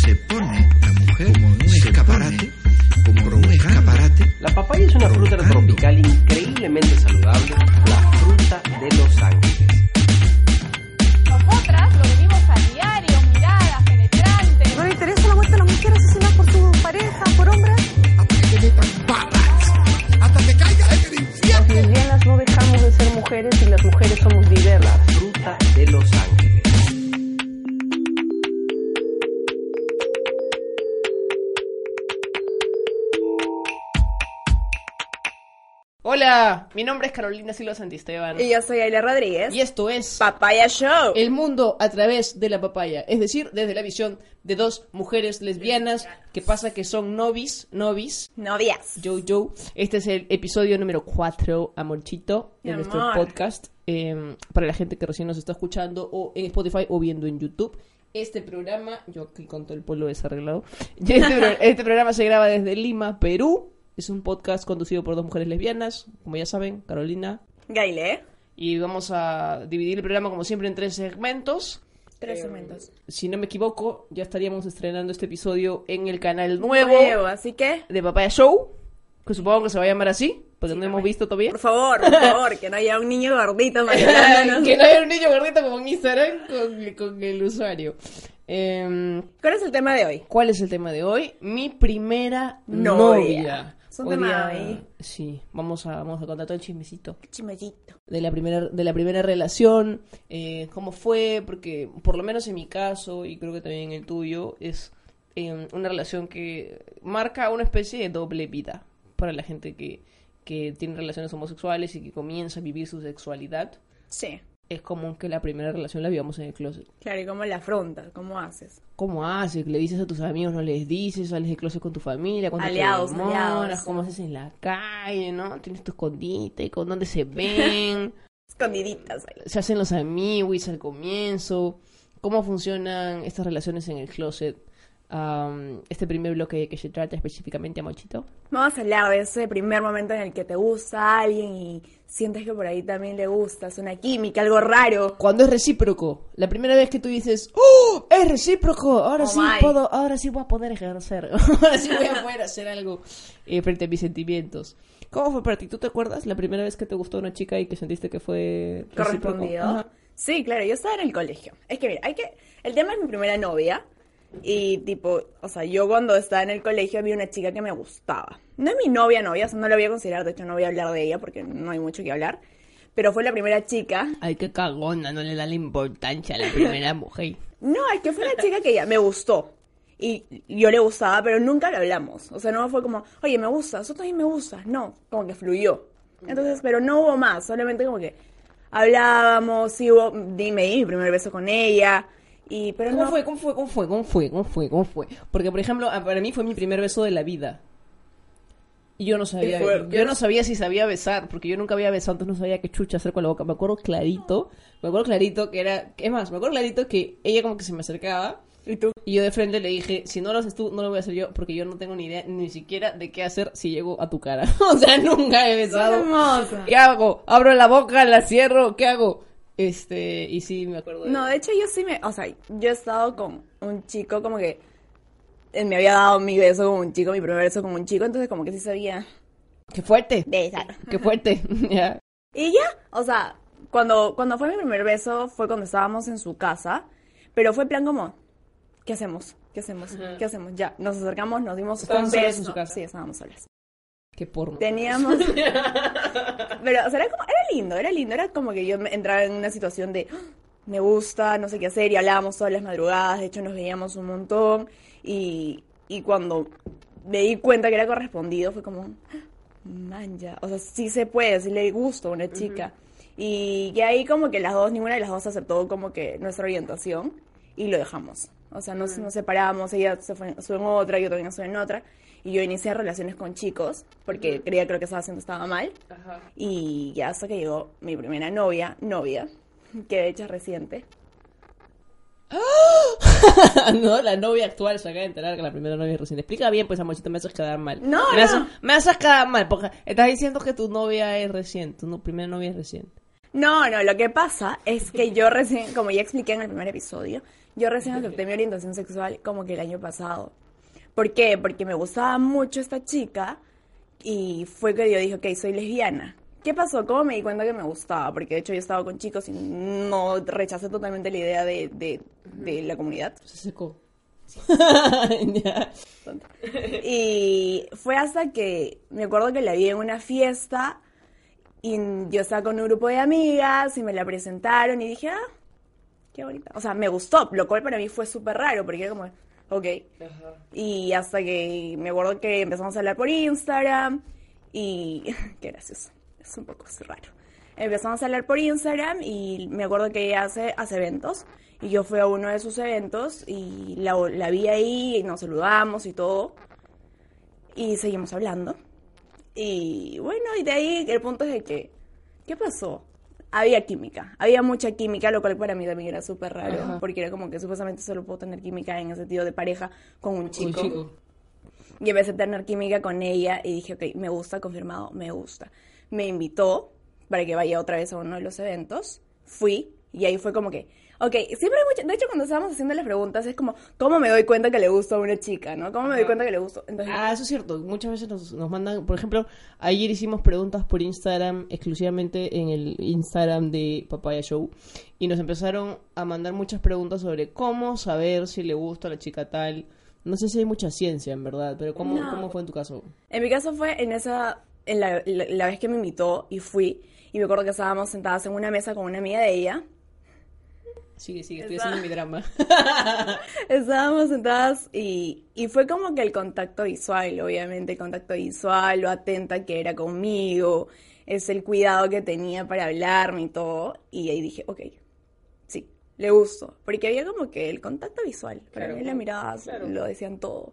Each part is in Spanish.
se pone la mujer como un escaparate, como un escaparate. La papaya es una fruta tropical increíblemente saludable, la fruta de los ángeles. Hola, mi nombre es Carolina Silva Santisteban. Y yo soy Ayla Rodríguez. Y esto es Papaya Show. El mundo a través de la papaya, es decir, desde la visión de dos mujeres lesbianas que pasa que son novis, novis, Novias. Joe Joe. Este es el episodio número 4, amorchito, de Mi nuestro amor. podcast. eh, para la gente que recién nos está escuchando o en Spotify o viendo en YouTube. Este programa, yo aquí con todo el pueblo desarreglado. Este, pro- este programa se graba desde Lima, Perú. Es un podcast conducido por dos mujeres lesbianas, como ya saben, Carolina. Gaile. Y vamos a dividir el programa como siempre en tres segmentos. Tres segmentos. Si no me equivoco, ya estaríamos estrenando este episodio en el canal nuevo Nuevo, así que, de Papaya Show, que supongo que se va a llamar así, porque no hemos visto todavía. por favor, por favor, que no haya un niño gordito que no haya un niño gordito como en Instagram con, con el usuario. Em, ¿Cuál es el tema de hoy? ¿Cuál es el tema de hoy? Mi primera Novia. novia. Es un Hoy día-. Sí, vamos a, vamos a contar todo el chismecito. Chimellito. de la primera de la primera relación eh, cómo fue porque por lo menos en mi caso y creo que también en el tuyo es eh, una relación que marca una especie de doble vida para la gente que que tiene relaciones homosexuales y que comienza a vivir su sexualidad Sí. Es común que la primera relación la vivamos en el closet Claro, ¿y cómo la afrontas? ¿Cómo haces? ¿Cómo haces? ¿Le dices a tus amigos? ¿No les dices? ¿Sales de closet con tu familia? ¿Cuánto te Aliados, demoras? aliados. ¿Cómo haces en la calle? ¿No? ¿Tienes tu escondite? ¿Con dónde se ven? Escondiditas ahí. se hacen los amigos al comienzo, cómo funcionan estas relaciones en el closet. Am, este primer bloque que se trata específicamente a Mochito. Vamos a hablar de ese primer momento en el que te gusta alguien y sientes que por ahí también le gustas, una química, algo raro. Cuando es recíproco, la primera vez que tú dices, ¡Oh! ¡Es recíproco! Ahora Oh sí my. puedo, ahora sí voy a poder ejercer, ahora sí voy a poder hacer algo eh, frente a mis sentimientos. ¿Cómo fue para ti? ¿Tú te acuerdas la primera vez que te gustó una chica y que sentiste que fue recíproco? correspondido. Ajá. Sí, claro, yo estaba en el colegio. Es que mira, hay que el tema es mi primera novia y tipo, o sea, yo cuando estaba en el colegio había una chica que me gustaba. No es mi novia novia, o sea, no la voy a considerar, de hecho no voy a hablar de ella porque no hay mucho que hablar, pero fue la primera chica. Ay, qué cagona, no le da la importancia a la primera mujer. No, es que fue una chica que ya me gustó. Y yo le gustaba, pero nunca lo hablamos. O sea, no fue como, oye, me gustas, tú también me gustas. No, como que fluyó. Entonces, pero no hubo más, solamente como que hablábamos, sí hubo, di, me di mi primer beso con ella. Y, pero ¿Cómo no, fue? ¿Cómo fue? ¿Cómo fue? ¿Cómo fue? ¿Cómo fue? ¿Cómo fue? Porque, por ejemplo, para mí fue mi primer beso de la vida. Y yo no sabía, yo no sabía si sabía besar, porque yo nunca había besado, entonces no sabía qué chucha hacer con la boca. Me acuerdo clarito, me acuerdo clarito que era, es más, me acuerdo clarito que ella como que se me acercaba ¿Y tú? y yo de frente le dije, si no lo haces tú, no lo voy a hacer yo, porque yo no tengo ni idea ni siquiera de qué hacer si llego a tu cara. o sea, nunca he besado. ¿Qué hago? Abro la boca, la cierro, ¿qué hago? Este, y sí, me acuerdo de No, de hecho yo sí me, o sea, yo he estado con un chico como que él me había dado mi beso con un chico, mi primer beso con un chico, entonces como que sí sabía ¡Qué fuerte! besar. ¡Qué fuerte! ya. Y ya, o sea, cuando, cuando fue mi primer beso fue cuando estábamos en su casa, pero fue plan como, ¿qué hacemos? ¿Qué hacemos? ¿Qué hacemos? Ya, nos acercamos, nos dimos ¿Estaban un beso. en su casa? Sí, estábamos solas. ¡Qué porno! Teníamos... pero, o sea, era, como, era lindo, era lindo, era como que yo entraba en una situación de, "Ah, me gusta, no sé qué hacer, y hablábamos todas las madrugadas, de hecho nos veíamos un montón, y, y cuando me di cuenta que era correspondido, fue como, man, ya, o sea, sí se puede, sí le gusta a una chica. Y, ahí como que las dos, ninguna de las dos aceptó como que nuestra orientación y lo dejamos. O sea, nos, nos separamos, ella se fue, en otra, yo también estuve en otra. Y yo inicié relaciones con chicos porque creía que lo que estaba haciendo estaba mal. Y ya hasta que llegó mi primera novia, novia, que de hecho es reciente. no, la novia actual se acaba de enterar que la primera novia es recién. Explica bien, pues, amorcito, me haces quedar mal. No, me no. Haces, me haces quedar mal, porque estás diciendo que tu novia es reciente, tu no- primera novia es reciente. No, no, lo que pasa es que yo recién, como ya expliqué en el primer episodio, Yo recién acepté mi orientación sexual como que el año pasado. ¿Por qué? Porque me gustaba mucho esta chica y fue que yo dije, ok, soy lesbiana. ¿Qué pasó? ¿Cómo me di cuenta que me gustaba? Porque de hecho yo estaba con chicos y no rechacé totalmente la idea de, de, de la comunidad. Se secó. Y fue hasta que me acuerdo que la vi en una fiesta y yo estaba con un grupo de amigas y me la presentaron y dije, ah, qué bonita. O sea, me gustó, lo cual para mí fue súper raro porque era como, ok. Y hasta que me acuerdo que empezamos a hablar por Instagram y qué gracioso, es un poco raro. Empezamos a hablar por Instagram y me acuerdo que ella hace, hace eventos y yo fui a uno de sus eventos y la, la vi ahí y nos saludamos y todo y seguimos hablando. Y bueno, y de ahí el punto es de que, ¿qué pasó? Había química, había mucha química, lo cual para mí también era súper raro, Ajá. porque era como que supuestamente solo puedo tener química en el sentido de pareja con un Un chico. chico. Y empecé a tener química con ella y dije, ok, me gusta, confirmado, me gusta. Me invitó para que vaya otra vez a uno de los eventos. Fui y ahí fue como que, ok, siempre hay mucho, de hecho cuando estábamos haciendo las preguntas es como, ¿cómo me doy cuenta que le gusta a una chica, no? ¿Cómo me doy cuenta que le? Entonces, Ah, eso es cierto. Muchas veces nos, nos mandan, por ejemplo, ayer hicimos preguntas por Instagram, exclusivamente en el Instagram de Papaya Show, y nos empezaron a mandar muchas preguntas sobre cómo saber si le gusta a la chica tal. No sé si hay mucha ciencia, en verdad, pero ¿cómo, No. ¿cómo fue en tu caso? En mi caso fue en esa, en la, la- la vez que me invitó y fui, y me acuerdo que estábamos sentadas en una mesa con una amiga de ella, Sigue, sigue, estoy haciendo mi drama. Estábamos sentadas y, y fue como que el contacto visual, obviamente, el contacto visual, lo atenta que era conmigo, es el cuidado que tenía para hablarme y todo. Y ahí dije, ok, sí, le gusto. Porque había como que el contacto visual, para Claro. mí las miradas Claro. lo decían todo.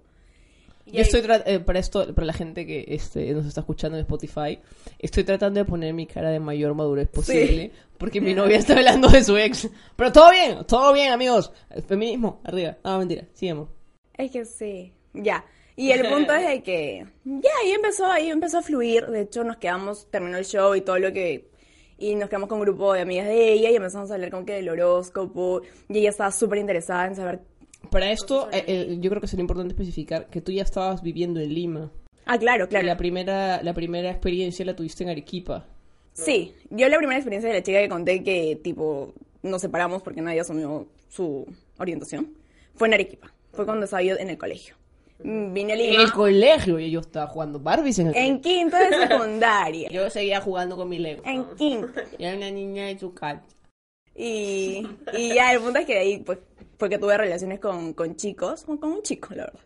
Yo ahí- estoy eh, para esto, para la gente que este, nos está escuchando en Spotify, estoy tratando de poner mi cara de mayor madurez posible, porque mi novia está hablando de su ex. Pero todo bien, todo bien, amigos. El feminismo, arriba. Ah, mentira, sigamos. Es que sí, ya. Y el punto es de que ya ahí empezó, ahí empezó a fluir. De hecho, nos quedamos, terminó el show y todo lo que y nos quedamos con un grupo de amigas de ella y empezamos a hablar como que del horóscopo y ella estaba súper interesada en saber. Para esto, eh, eh, yo creo que sería importante especificar que tú ya estabas viviendo en Lima. Ah, claro, Y claro. La primera, la primera experiencia la tuviste en Arequipa. Sí, yo la primera experiencia de la chica que conté que tipo nos separamos porque nadie asumió su orientación fue en Arequipa. Fue cuando estaba yo en el colegio. Mm, Vine a En Lima el colegio, y yo estaba jugando Barbies en el en quinto de secundaria. Yo seguía jugando con mi Lego. En quinto. Y era una niña de su casa. Y, y ya, el punto es que de ahí pues, fue que tuve relaciones con, con chicos, con un chico, la verdad.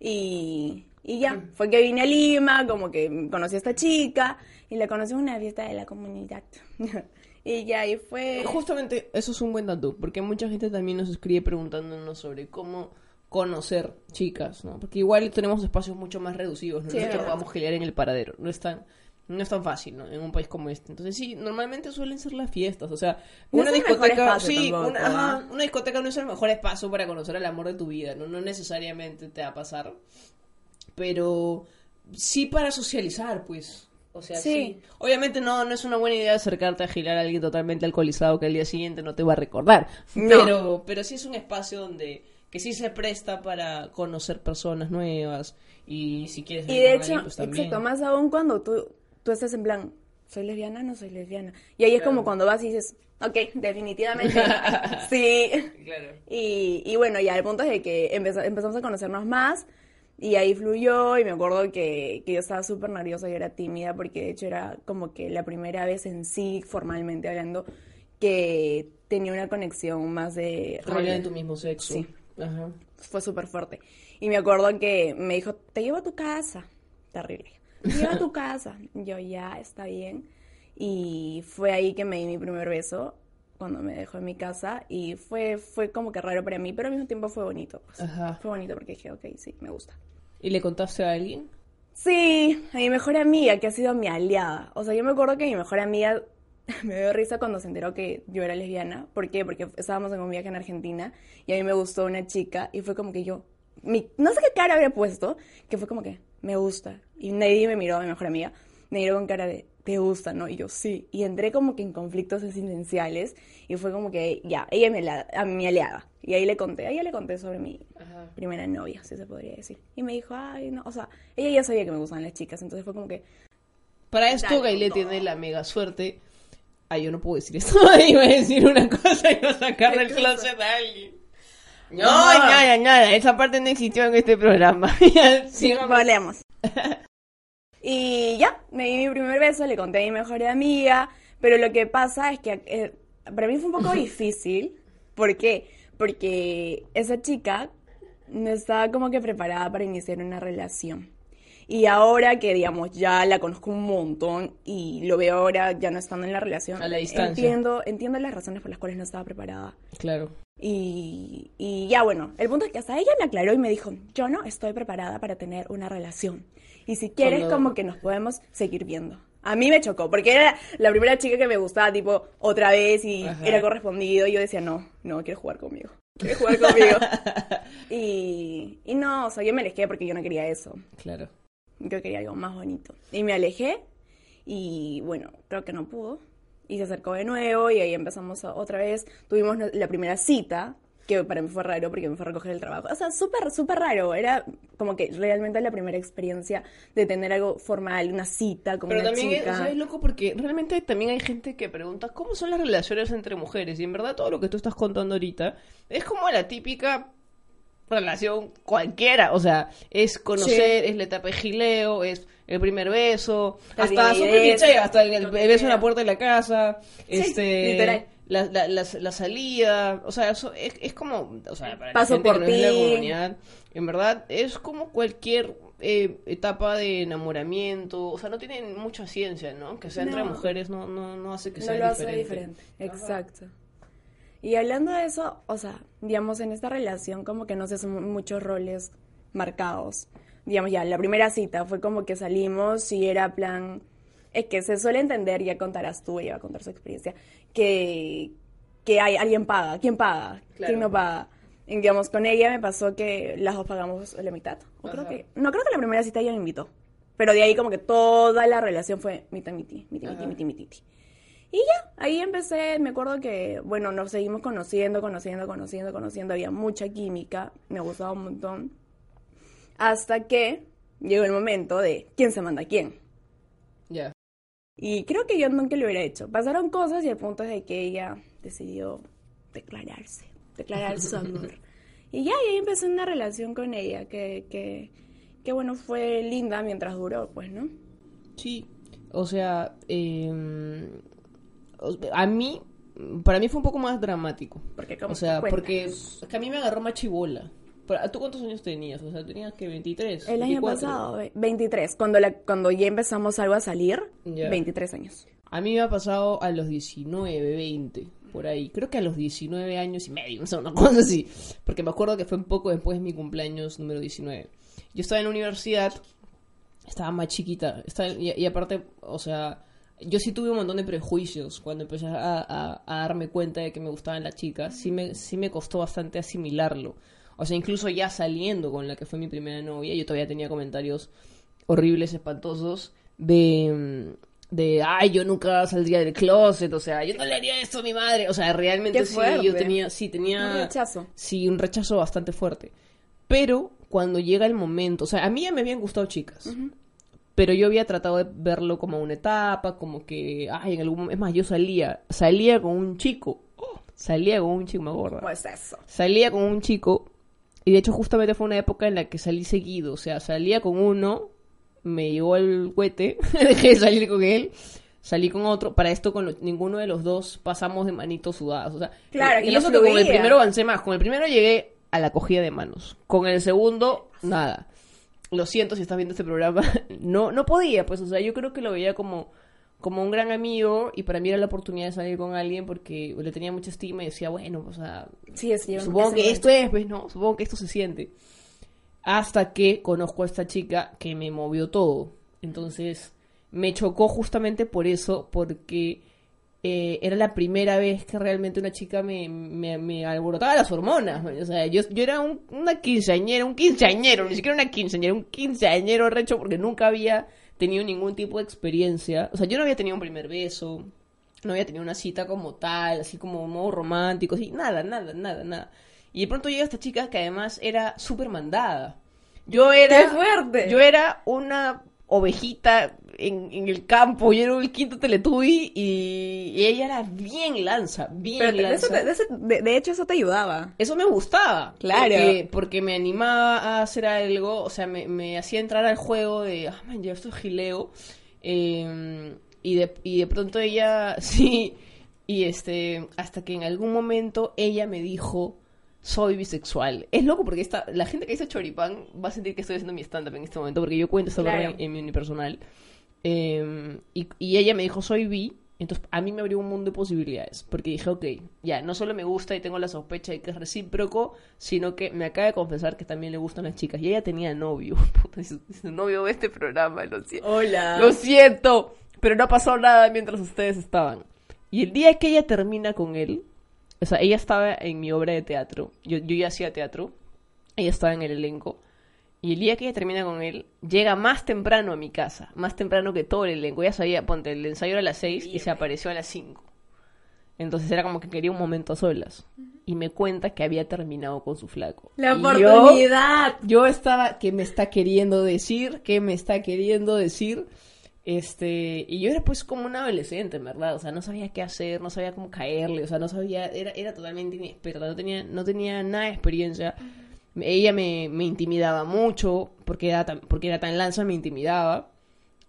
Y, y ya, fue que vine a Lima, como que conocí a esta chica, y la conocí en una fiesta de la comunidad. y ya, ahí fue... Justamente eso es un buen dato, porque mucha gente también nos escribe preguntándonos sobre cómo conocer chicas, ¿no? Porque igual tenemos espacios mucho más reducidos, ¿no? Sí, No es que podamos en el paradero, no es tan, no es tan fácil, ¿no? En un país como este. Entonces sí, normalmente suelen ser las fiestas, o sea, No una discoteca, sí, tampoco, una, ¿no? ajá, una discoteca no es el mejor espacio para conocer el amor de tu vida, ¿no? No necesariamente te va a pasar, pero sí para socializar, pues. O sea, sí. Sí. Obviamente no, no es una buena idea acercarte a girar a alguien totalmente alcoholizado que al día siguiente no te va a recordar. No. Pero, pero sí es un espacio donde que sí se presta para conocer personas nuevas y si quieres Y de hecho, alguien, pues también. exacto, más aún cuando tú, tú estás en plan, ¿soy lesbiana? No soy lesbiana. Y ahí es como cuando vas y dices, ok, definitivamente, sí. Claro. Y, y bueno, ya el punto es de que empeza- empezamos a conocernos más y ahí fluyó y me acuerdo que, que yo estaba súper nerviosa y era tímida porque de hecho era como que la primera vez en sí, formalmente hablando, que tenía una conexión más de... Rollo de tu mismo sexo. Sí. Ajá. Fue súper fuerte. Y me acuerdo que me dijo, te llevo a tu casa. Terrible. Te llevo a tu casa. Yo ya, está bien. Y fue ahí que me di mi primer beso cuando me dejó en mi casa y fue, fue como que raro para mí, pero al mismo tiempo fue bonito. pues. Ajá. Fue bonito porque dije, ok, sí, me gusta. ¿Y le contaste a alguien? Sí, a mi mejor amiga, que ha sido mi aliada. O sea, yo me acuerdo que mi mejor amiga me dio risa cuando se enteró que yo era lesbiana. ¿Por qué? Porque estábamos en un viaje en Argentina y a mí me gustó una chica y fue como que yo, mi- no sé qué cara había puesto, que fue como que me gusta. Y nadie me miró, mi mejor amiga, me miró con cara de, ¿te gusta, no? Y yo, sí. Y entré como que en conflictos existenciales y fue como que, ya, ella aliada, a mi aliada. Y ahí le conté, a ella le conté sobre mi primera novia, si se podría decir. Y me dijo, ay, no, o sea, ella ya sabía que me gustaban las chicas, entonces fue como que, Para esto, Gaile tiene la mega suerte. Ay, yo no puedo decir esto. Iba a decir una cosa y iba a sacar del closet a alguien. No, nada, nada. Esa parte no existió en este programa. Sigamos. Volvemos. y ya, me di mi primer beso, le conté a mi mejor amiga, pero lo que pasa es que eh, para mí fue un poco difícil. ¿Por qué? Porque esa chica no estaba como que preparada para iniciar una relación. Y ahora que, digamos, ya la conozco un montón y lo veo ahora ya no estando en la relación, A la distancia. entiendo, entiendo las razones por las cuales no estaba preparada. Claro. Y, y ya bueno, el punto es que hasta ella me aclaró y me dijo, yo no estoy preparada para tener una relación. Y si quieres, Cuando- como que nos podemos seguir viendo. A mí me chocó, porque era la primera chica que me gustaba, tipo, otra vez y Ajá. era correspondido. Y yo decía, no, no, quiere jugar conmigo. Quiere jugar conmigo. y, y no, o sea, yo me alejé porque yo no quería eso. Claro. Yo quería algo más bonito. Y me alejé y bueno, creo que no pudo. Y se acercó de nuevo y ahí empezamos a- otra vez. Tuvimos la primera cita, que para mí fue raro porque me fue a recoger el trabajo. O sea, súper, súper raro. Era como que realmente la primera experiencia de tener algo formal, una cita con Pero una también es, chica. o sea, es loco porque realmente también hay gente que pregunta cómo son las relaciones entre mujeres. Y en verdad todo lo que tú estás contando ahorita es como la típica relación cualquiera. O sea, es conocer, es la etapa de gileo, es el primer beso, La hasta cliché, hasta el, beso en la puerta de la casa, Sí, este literal. La, la, la, la salida, o sea, eso es, es como, o sea, para Paso la gente por que no es de la comunidad, en verdad es como cualquier eh, etapa de enamoramiento, o sea, no tiene mucha ciencia, ¿no? Que sea entre No. mujeres no, no, no hace que no sea lo hace diferente. Exacto. Y hablando de eso, o sea, digamos, en esta relación como que no se hacen muchos roles marcados. Digamos, ya, la primera cita fue como que salimos y era plan... Es que se suele entender, ya contarás tú, ella va a contar su experiencia, que, que hay, alguien paga. ¿Quién paga? Claro. ¿Quién no paga? Y, digamos, con ella me pasó que las dos pagamos la mitad. O creo que, no, creo que la primera cita ella me invitó. Pero de ahí como que toda la relación fue mitad, miti, miti, miti, Ajá. miti, miti, miti. Y ya, ahí empecé, me acuerdo que, bueno, nos seguimos conociendo, conociendo, conociendo, conociendo, había mucha química, me gustaba un montón. Hasta que llegó el momento de quién se manda a quién. Ya. Y creo que yo nunca lo hubiera hecho. Pasaron cosas y el punto es de que ella decidió declararse, declarar su amor. Y ya, y ahí empecé una relación con ella que, que, que bueno, fue linda mientras duró, pues, ¿no? Sí, o sea, eh, o- a mí, para mí fue un poco más dramático. Porque como O sea, porque es que a mí me agarró más chibola. Pero, ¿Tú cuántos años tenías? O sea, tenías que 23. El año 24. pasado, ve- 23, cuando, la, cuando ya empezamos algo a salir, Ya. 23 años. A mí me ha pasado a los 19, 20, por ahí. Creo que a los 19 años y medio, o sea, una cosa así. Porque me acuerdo que fue un poco después de mi cumpleaños número 19. Yo estaba en la universidad, estaba más chiquita. estaba- y, y aparte, o sea, yo sí tuve un montón de prejuicios cuando empecé a, a- a darme cuenta de que me gustaban las chicas. Sí me, sí me costó bastante asimilarlo. O sea, incluso ya saliendo con la que fue mi primera novia, yo todavía tenía comentarios horribles, espantosos, de, de, ay, yo nunca saldría del closet, o sea, yo no le haría esto a mi madre, o sea, realmente sí, yo tenía, sí, tenía... Un rechazo. Sí, un rechazo bastante fuerte. Pero cuando llega el momento, o sea, a mí ya me habían gustado chicas, pero yo había tratado de verlo como una etapa, como que, ay, en algún momento, es más, yo salía, salía con un chico, salía con un chico, me acuerdo Pues eso. salía con un chico y de hecho justamente fue una época en la que salí seguido, o sea, salía con uno, me llegó el cohete, dejé de salir con él, salí con otro, para esto con lo- ninguno de los dos pasamos de manitos sudadas, o sea, Claro, y que no eso que con el primero avancé más, con el primero llegué a la cogida de manos, con el segundo nada. Lo siento si estás viendo este programa, no no podía, pues, o sea, yo creo que lo veía como como un gran amigo y para mí era la oportunidad de salir con alguien porque le tenía mucha estima y decía, bueno, o sea, Sí, Supongo que momento. esto es, pues, ¿no? Supongo que esto se siente. Hasta que conozco a esta chica que me movió todo. Entonces, me chocó justamente por eso, porque eh, era la primera vez que realmente una chica me, me, me alborotaba las hormonas. man. O sea, yo, yo era un- una quinceañera, un quinceañero, ni siquiera una quinceañera, un quinceañero recho, porque nunca había tenido ningún tipo de experiencia. O sea, yo no había tenido un primer beso, no había tenido una cita como tal, así como modo romántico, así, nada, nada, nada, nada. Y de pronto llega esta chica que además era súper mandada. Yo era. ¡Qué fuerte! Yo era una ovejita en, en el campo, yo era el quinto Teletubby y, y ella era bien lanza, bien Pero de, lanza. eso te- de de hecho, eso te ayudaba. Eso me gustaba. Claro. Porque, porque me animaba a hacer algo, o sea, me, me hacía entrar al juego de, ah, man, ya esto es gileo. Eh, y, de, y de pronto ella, sí, y este, hasta que en algún momento ella me dijo, soy bisexual. Es loco porque esta, la gente que dice choripán va a sentir que estoy haciendo mi stand-up en este momento, porque yo cuento esta Claro. en, en mi unipersonal. Eh, y, y ella me dijo, soy bi. Entonces, a mí me abrió un mundo de posibilidades. Porque dije, ok, ya, no solo me gusta y tengo la sospecha de que es recíproco, sino que me acaba de confesar que también le gustan las chicas. Y ella tenía novio. Puta, si su, si su novio ve este programa, lo siento. Hola. Lo siento, pero no pasado nada mientras ustedes estaban. Y el día que ella termina con él, o sea, ella estaba en mi obra de teatro. Yo, yo ya hacía teatro. Ella estaba en el elenco. Y el día que ella termina con él, llega más temprano a mi casa. Más temprano que todo el elenco. Ella sabía, ponte, el ensayo era a las 6 y se apareció a las 5. Entonces era como que quería un momento a solas. Y me cuenta que había terminado con su flaco. La yo- oportunidad. yo estaba, ¿qué me está queriendo decir? ¿Qué me está queriendo decir? Este, y yo era pues como un adolescente, en verdad, o sea, no sabía qué hacer, no sabía cómo caerle, o sea, no sabía, era, era totalmente inexperta, no tenía, no tenía nada de experiencia. Ella me, me intimidaba mucho, porque era tan, porque era tan lanza, me intimidaba.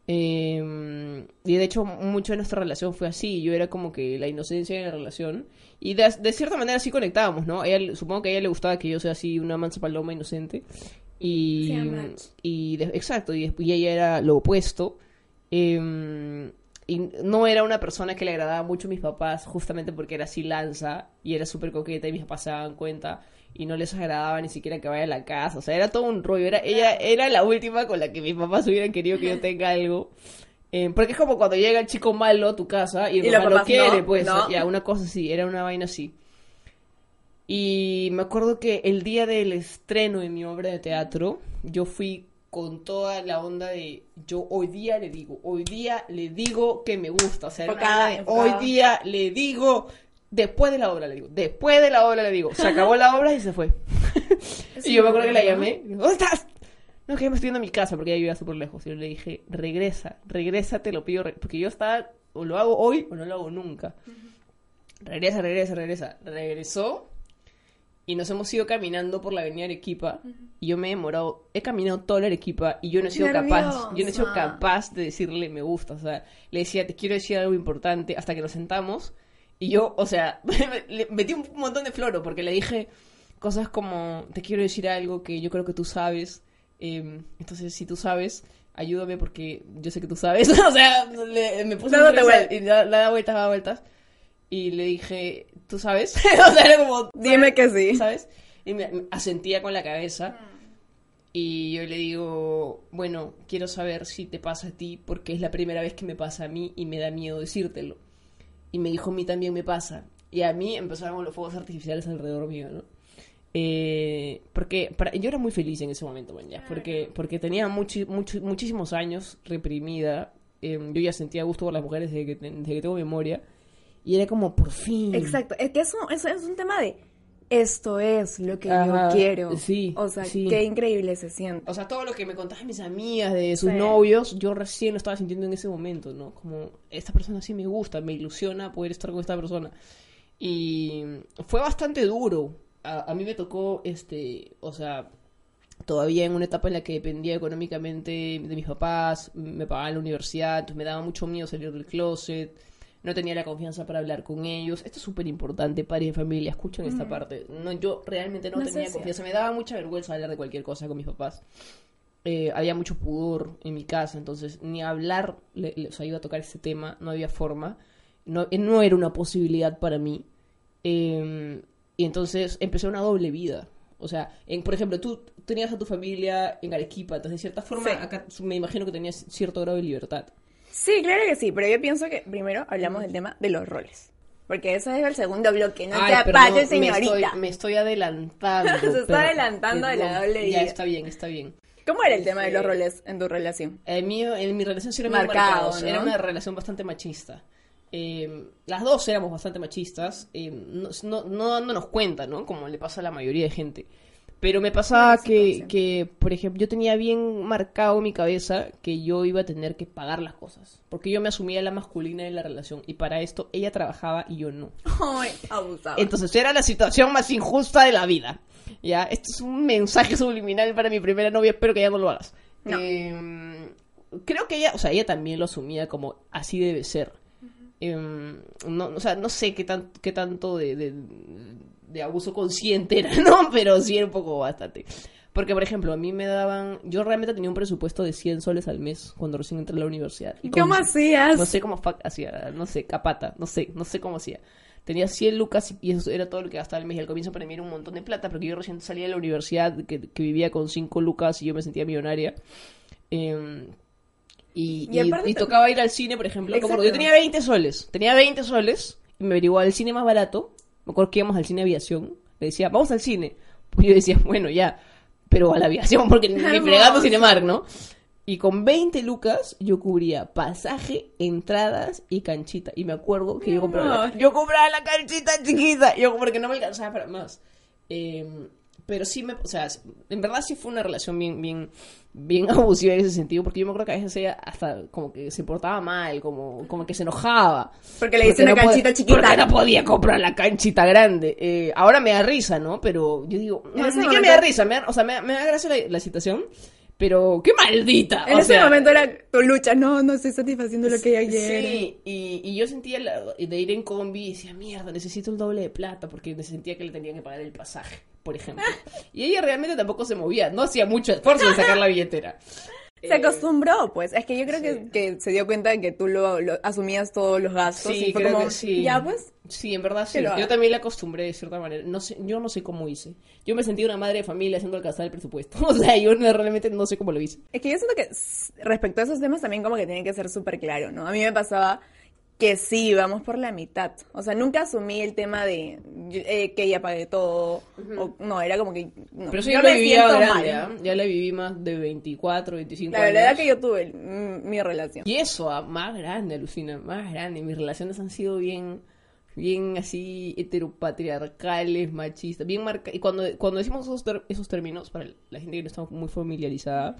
Eh, y de hecho, mucho de nuestra relación fue así. Yo era como que la inocencia de la relación. Y de, de cierta manera sí conectábamos, ¿no? Ella- supongo que a ella le gustaba que yo sea así, una mansa paloma inocente. Y, match. y de- exacto, y, y ella era lo opuesto. Eh, y no era una persona que le agradaba mucho a mis papás, justamente porque era así lanza y era súper coqueta y mis papás se daban cuenta y no les agradaba ni siquiera que vaya a la casa. O sea, era todo un rollo. Era, ella era la última con la que mis papás hubieran querido que yo tenga algo. Eh, porque es como cuando llega el chico malo a tu casa y el Y los papá lo quiere, no, pues. no. Ya, una cosa así, era una vaina así. Y me acuerdo que el día del estreno de mi obra de teatro, yo fui con toda la onda de yo hoy día le digo, hoy día le digo que me gusta, o sea, Enfocada, enfocada. hoy día le digo, después de la obra le digo, después de la obra le digo, se acabó la obra y se fue. y yo me acuerdo que la llamé, ¿dónde estás? No, que yo me estoy yendo a mi casa porque ella vivía súper lejos. Y yo le dije, regresa, regresa, te lo pido, re-", porque yo estaba, o lo hago hoy o no lo hago nunca. Regresa, regresa, regresa. Regresó y nos hemos ido caminando por la avenida Arequipa y yo me he demorado, he caminado toda la Arequipa y yo no he sido capaz, yo no he sido capaz de decirle me gusta, o sea, le decía te quiero decir algo importante hasta que nos sentamos y yo, o sea, le metí un montón de floro porque le dije cosas como te quiero decir algo que yo creo que tú sabes, eh, entonces si tú sabes ayúdame porque yo sé que tú sabes, o sea, le- me puse y da, da vueltas, da vueltas y le dije, ¿tú sabes? o sea, era como, Dime que sí. ¿sabes? Y me, asentía con la cabeza. Y yo le digo, bueno, quiero saber si te pasa a ti, porque es la primera vez que me pasa a mí y me da miedo decírtelo. Y me dijo, a mí también me pasa. Y a mí empezaron los fuegos artificiales alrededor mío, ¿no? Eh, porque para- yo era muy feliz en ese momento, man, ya, porque, porque tenía muchi- muchi- muchísimos años reprimida. eh, yo ya sentía gusto por las mujeres desde que, desde que tengo memoria. Y era como, por fin. Exacto. Es que eso, eso es un tema de esto es lo que Ajá, yo quiero. sí, O sea, sí. qué increíble se siente. O sea, todo lo que me contaban mis amigas de sus Sí. novios, yo recién lo estaba sintiendo en ese momento, ¿no? Como, esta persona sí me gusta, me ilusiona poder estar con esta persona. Y fue bastante duro. A, a mí me tocó, este, o sea, todavía en una etapa en la que dependía económicamente de mis papás, me pagaban la universidad, entonces me daba mucho miedo salir del closet, no tenía la confianza para hablar con ellos. Esto es súper importante, padres de familia, escuchen esta parte. No, yo realmente no No tenía confianza, me daba mucha vergüenza hablar de cualquier cosa con mis papás. Eh, había mucho pudor en mi casa, entonces ni hablar le- le- o sea, iba a tocar ese tema, no había forma, no, eh, no era una posibilidad para mí. Eh, y entonces empecé una doble vida. O sea, en, por ejemplo, tú tenías a tu familia en Arequipa, entonces de cierta forma Sí. acá me imagino que tenías cierto grado de libertad. Sí, claro que sí, pero yo pienso que primero hablamos del tema de los roles. Porque ese es el segundo bloque, no Ay, se perdón, apache, me estoy, señorita. me estoy adelantando. Se está adelantando de la doble Ya vida. está bien, está bien. ¿Cómo era el tema de los roles en tu relación? En mi, en mi relación sí era muy Marcado. ¿no? Era una relación bastante machista. Eh, las dos éramos bastante machistas. eh, no, no, no dándonos cuenta, ¿no? Como le pasa a la mayoría de gente. Pero me pasaba que, que, por ejemplo, yo tenía bien marcado en mi cabeza que yo iba a tener que pagar las cosas. Porque yo me asumía la masculina de la relación. Y para esto ella trabajaba y yo no. Ay, abusaba. Entonces era la situación más injusta de la vida. Ya, esto es un mensaje subliminal para mi primera novia, espero que ya no lo hagas. No. Eh, creo que ella, o sea, ella también lo asumía como así debe ser. Eh, no, o sea, no sé qué, tan, qué tanto de, de, de abuso consciente era, ¿no? Pero sí era un poco bastante. Porque, por ejemplo, a mí me daban... Yo realmente tenía un presupuesto de 100 soles al mes cuando recién entré a la universidad. Y ¿Cómo hacías? no sé cómo hacía, no sé, capata, no sé, no sé cómo hacía. Tenía 100 lucas y eso era todo lo que gastaba el mes. Y al comienzo para mí era un montón de plata, porque yo recién salía de la universidad, que, que vivía con 5 lucas y yo me sentía millonaria. Eh, y, Y y- aparte y te- tocaba ir al cine, por ejemplo. Me Exacto. Yo tenía 20 soles, tenía 20 soles y me averiguaba el cine más barato. Me acuerdo que íbamos al cine aviación. Le decía, vamos al cine. Pues yo decía, bueno, ya, pero a la aviación, porque ni Hermoso. fregando Cinemark, ¿no? Y con 20 lucas yo cubría pasaje, entradas y canchita. Y me acuerdo que yo compraba, la, yo compraba la canchita chiquita. Yo porque no me alcanzaba para más. Eh, pero sí me, o sea, en verdad sí fue una relación bien, bien, bien abusiva en ese sentido, porque yo me acuerdo que a veces ella hasta como que se portaba mal, como, como que se enojaba. Porque le hice una no canchita chiquita. Porque no podía comprar la canchita grande. Eh, ahora me da risa, ¿no? Pero yo digo, no, ni que me da risa, me da- o sea, me, me da gracia la, la situación, pero qué maldita. En o ese sea, momento era tu lucha. No, no estoy satisfaciendo lo que ella quiere. Sí, y, y yo sentía la- de ir en combi y decía, mierda, necesito el doble de plata porque me sentía que le tenía que pagar el pasaje, por ejemplo. Y ella realmente tampoco se movía, no hacía mucho esfuerzo en sacar la billetera. Se acostumbró, pues. Es que yo creo que, que se dio cuenta de que tú lo, lo asumías todos los gastos. Sí, y fue creo como, que sí. Ya, pues. Sí, en verdad sí. Yo también la acostumbré de cierta manera. No sé, yo no sé cómo hice. Yo me sentí una madre de familia haciendo alcanzar el presupuesto. O sea, yo realmente no sé cómo lo hice. Es que yo siento que respecto a esos temas también como que tiene que ser súper claro, ¿no? A mí me pasaba que sí, vamos por la mitad. O sea, nunca asumí el tema de eh, que ella pague todo. o, no, era como que... no, Pero eso yo ya lo me vivía siento grande, mal. ¿ah? Ya la viví más de 24, 25 La años. verdad que yo tuve mi relación. Y eso, ah, más grande, alucina, más grande. Mis relaciones han sido bien, bien así heteropatriarcales, machistas, bien marcadas. Y cuando, cuando decimos esos, ter- esos términos, para la gente que no está muy familiarizada,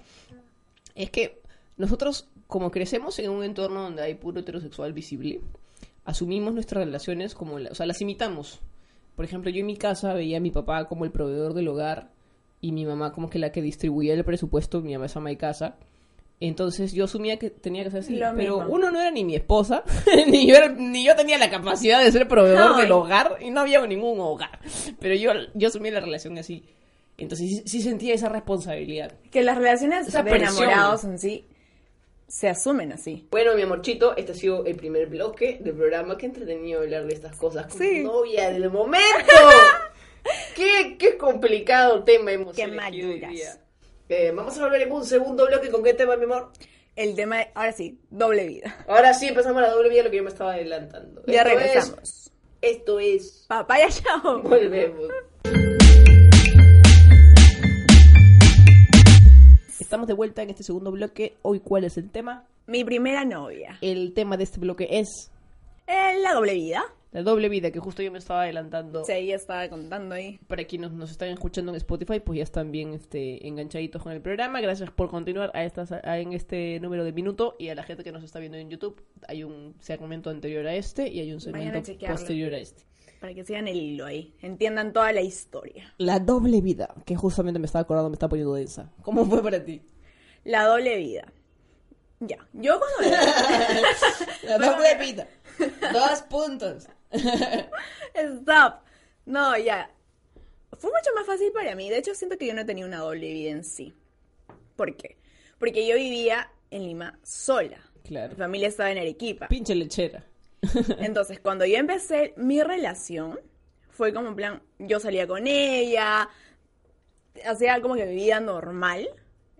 es que nosotros, como crecemos en un entorno donde hay puro heterosexual visible, asumimos nuestras relaciones como, la- o sea, las imitamos. Por ejemplo, yo en mi casa veía a mi papá como el proveedor del hogar y mi mamá como que la que distribuía el presupuesto, mi mamá es ama de casa. Entonces yo asumía que tenía que ser así, Lo pero mismo. uno no era ni mi esposa, ni, yo era- ni yo tenía la capacidad de ser proveedor del hogar y no había ningún hogar. Pero yo, yo asumí la relación así. Entonces sí, sí sentía esa responsabilidad. Que las relaciones Esa de presión. enamorados en sí se asumen así. Bueno, mi amorchito, este ha sido el primer bloque del programa. Qué entretenido hablar de estas cosas con Sí. tu novia del momento. qué, qué complicado tema hemos Qué maduras. Eh, vamos a volver en un segundo bloque. ¿Con qué tema, mi amor? El tema, de- ahora sí, doble vida. Ahora sí empezamos la doble vía, lo que yo me estaba adelantando. Ya Esto regresamos. es- esto es... Papaya chao. Volvemos. Estamos de vuelta en este segundo bloque. Hoy, ¿cuál es el tema? Mi primera novia. El tema de este bloque es Eh, la doble vida. la doble vida, que justo yo me estaba adelantando. Sí, ella estaba contando ahí. Para quienes nos están escuchando en Spotify, pues ya están bien este, enganchaditos con el programa. Gracias por continuar a estas, a- en este número de minuto. Y a la gente que nos está viendo en YouTube, hay un segmento anterior a este y hay un segmento posterior a este. Para que sigan el hilo ahí. Entiendan toda la historia. La doble vida, que justamente me estaba acordando, me está poniendo densa. ¿Cómo fue para ti? La doble vida. Ya. Yo cuando. La doble vida. Dos puntos. Stop. No, ya. Fue mucho más fácil para mí. De hecho, siento que yo no tenía una doble vida en sí. ¿Por qué? Porque yo vivía en Lima sola. Claro. Mi familia estaba en Arequipa. Pinche lechera. Entonces, cuando yo empecé mi relación, fue como en plan, yo salía con ella, hacía como que mi vida normal.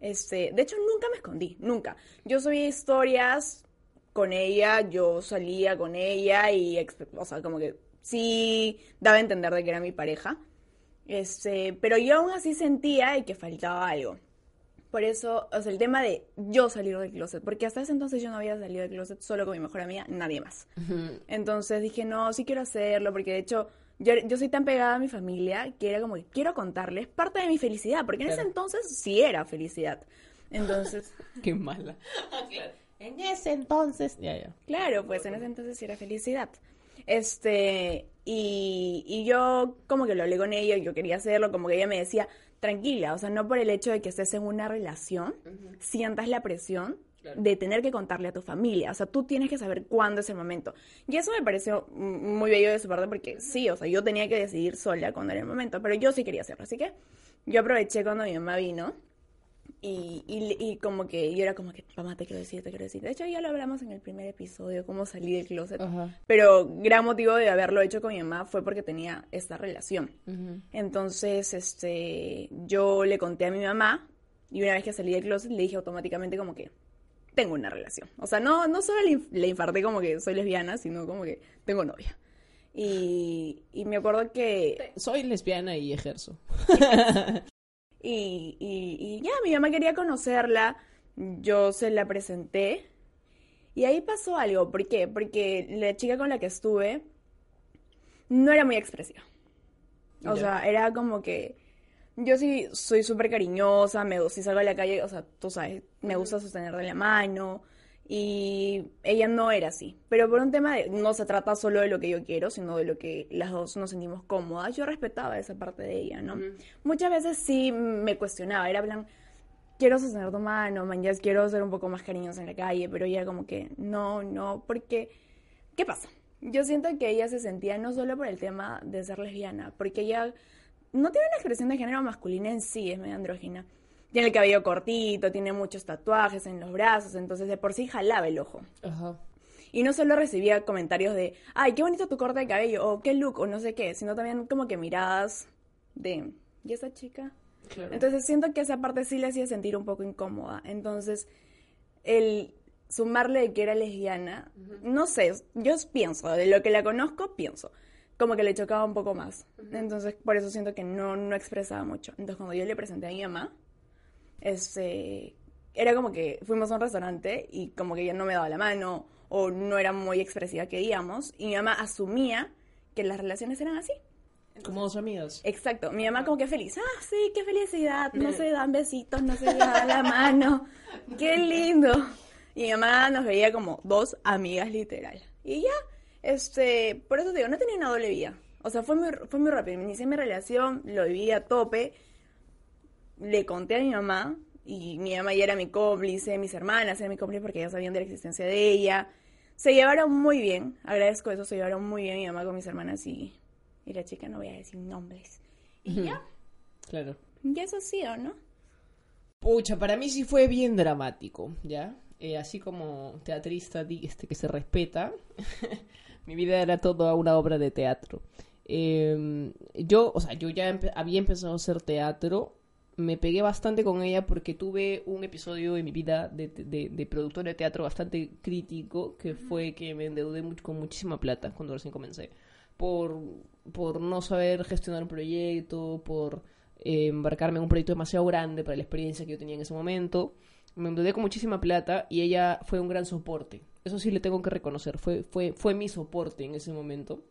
Este, de hecho, nunca me escondí, nunca. Yo subía historias con ella, yo salía con ella y, o sea, como que sí daba a entender de que era mi pareja. Este, pero yo aún así sentía que faltaba algo. Por eso, o sea, el tema de yo salir del closet, porque hasta ese entonces yo no había salido del closet solo con mi mejor amiga, nadie más. Entonces dije, no, sí quiero hacerlo, porque de hecho yo, yo soy tan pegada a mi familia que era como que quiero contarles parte de mi felicidad, porque en ese entonces sí era felicidad. Entonces, Qué mala. En ese entonces. Ya, ya. claro, pues en ese entonces sí era felicidad. Este, y, y yo como que lo hablé con ella, yo quería hacerlo, como que ella me decía, tranquila, o sea, no por el hecho de que estés en una relación, sientas la presión Claro. de tener que contarle a tu familia, o sea, tú tienes que saber cuándo es el momento. Y eso me pareció muy bello de su parte porque sí, o sea, yo tenía que decidir sola cuándo era el momento, pero yo sí quería hacerlo, así que yo aproveché cuando mi mamá vino y, y, y como que yo era como que, mamá, te quiero decir, te quiero decir. De hecho, ya lo hablamos en el primer episodio, cómo salí del closet. Pero gran motivo de haberlo hecho con mi mamá fue porque tenía esta relación. Ujú. Entonces, este, yo le conté a mi mamá y una vez que salí del closet le dije automáticamente como que tengo una relación. O sea, no, no solo le, le infarté como que soy lesbiana, sino como que tengo novia. Y, y me acuerdo que... Soy lesbiana y ejerzo. Y, y, y ya, mi mamá quería conocerla, yo se la presenté y ahí pasó algo. ¿Por qué? Porque la chica con la que estuve no era muy expresiva. O sea, era como que yo sí soy súper cariñosa, me gusta, si salgo a la calle, o sea, tú sabes, me gusta sostenerle la mano y ella no era así. Pero por un tema de, no se trata solo de lo que yo quiero, sino de lo que las dos nos sentimos cómodas, yo respetaba esa parte de ella, ¿no? Muchas veces sí me cuestionaba, era plan, quiero sostener tu mano, man, ya quiero ser un poco más cariñosa en la calle, pero ella como que, no, no, porque, ¿qué pasa? Yo siento que ella se sentía no solo por el tema de ser lesbiana, porque ella no tiene una expresión de género masculina en sí, es medio andrógina. Tiene el cabello cortito, tiene muchos tatuajes en los brazos, entonces de por sí jalaba el ojo. Ajá. Y no solo recibía comentarios de, ay, qué bonito tu corte de cabello, o qué look, o no sé qué, sino también como que miradas de, ¿y esa chica? Claro. Entonces siento que esa parte sí le hacía sentir un poco incómoda. Entonces, el sumarle de que era lesbiana, no sé, yo pienso, de lo que la conozco, pienso, como que le chocaba un poco más. Entonces, por eso siento que no, no expresaba mucho. Entonces, cuando yo le presenté a mi mamá, este, era como que fuimos a un restaurante y como que ella no me daba la mano o no era muy expresiva que digamos, y mi mamá asumía que las relaciones eran así. Como dos amigas. Exacto, mi mamá como que feliz, ah, sí, qué felicidad, no se dan besitos, no se llevan la mano, qué lindo. Y mi mamá nos veía como dos amigas literal. Y ya, este, por eso te digo, no tenía una doble vida. O sea, fue muy, fue muy rápido. Inicié mi relación, lo viví a tope, le conté a mi mamá, y mi mamá ya era mi cómplice, mis hermanas eran mi cómplice porque ya sabían de la existencia de ella. Se llevaron muy bien, agradezco eso, se llevaron muy bien mi mamá con mis hermanas y, y la chica, no voy a decir nombres. Y ya, Claro. ya eso sí, ¿o no? Pucha, para mí sí fue bien dramático, ¿ya? Eh, así como teatrista este, que se respeta, mi vida era toda una obra de teatro. Eh, yo, o sea, yo ya empe- había empezado a hacer teatro, me pegué bastante con ella porque tuve un episodio en mi vida de, de, de productor de teatro bastante crítico, que fue que me endeudé mucho, con muchísima plata cuando recién comencé, por, por no saber gestionar un proyecto, por eh, embarcarme en un proyecto demasiado grande para la experiencia que yo tenía en ese momento. Me endeudé con muchísima plata y ella fue un gran soporte. Eso sí le tengo que reconocer, fue, fue, fue mi soporte en ese momento.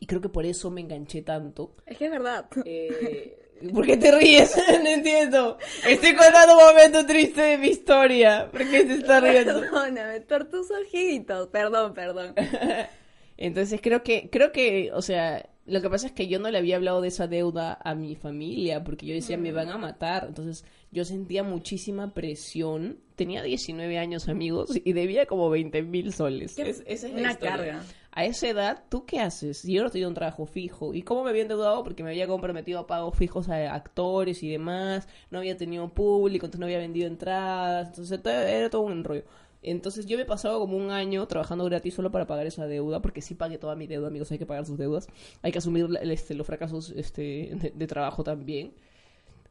Y creo que por eso me enganché tanto. Es que es verdad. Eh, ¿Por qué te ríes? no entiendo. Estoy contando un momento triste de mi historia. ¿Por qué se está riendo? Perdóname, por tus ojitos. Perdón, perdón. Entonces creo que, creo que, o sea, lo que pasa es que yo no le había hablado de esa deuda a mi familia, porque yo decía, me van a matar. Entonces yo sentía muchísima presión. Tenía 19 años, amigos, y debía como 20 mil soles. Qué- Es- esa es la una historia. carga. A esa edad, ¿tú qué haces? Yo no tenía un trabajo fijo. ¿Y cómo me había endeudado? Porque me había comprometido a pagos fijos a actores y demás. No había tenido público, entonces no había vendido entradas. Entonces era todo un enrollo. Entonces yo me he pasado como un año trabajando gratis solo para pagar esa deuda, porque sí pagué toda mi deuda, amigos, hay que pagar sus deudas. Hay que asumir este, los fracasos este, de trabajo también.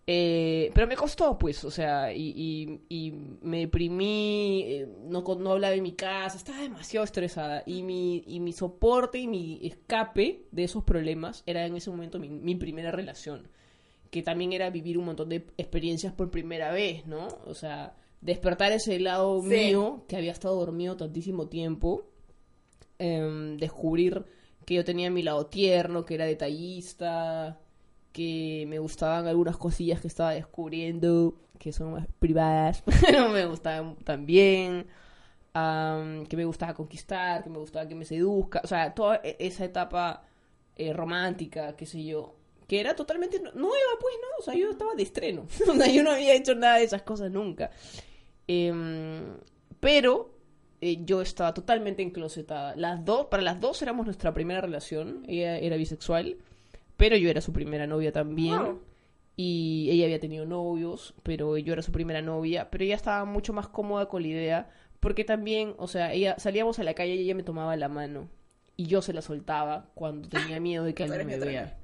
Eh, pero me costó, pues, o sea, y, y, y me deprimí, eh, no, con- no hablaba en mi casa, estaba demasiado estresada. Y mi, y mi soporte y mi escape de esos problemas era en ese momento mi, mi primera relación. que también era vivir un montón de experiencias por primera vez, ¿no? O sea, despertar ese lado Sí. mío que había estado dormido tantísimo tiempo, em, descubrir que yo tenía mi lado tierno, que era detallista, que me gustaban algunas cosillas que estaba descubriendo, que son más privadas, pero me gustaban también, am, que me gustaba conquistar, que me gustaba que me seduzca, o sea, toda e- esa etapa eh, romántica, qué sé yo, que era totalmente nu- nueva, pues, ¿no? O sea, yo estaba de estreno, o yo no había hecho nada de esas cosas nunca. Em, pero eh, yo estaba totalmente enclosetada. Las dos, para las dos éramos nuestra primera relación. Ella era bisexual, pero yo era su primera novia también. Wow. Y ella había tenido novios, pero yo era su primera novia. Pero ella estaba mucho más cómoda con la idea, porque también, o sea, ella salíamos a la calle y ella me tomaba la mano. Y yo se la soltaba cuando tenía miedo de que alguien me vea.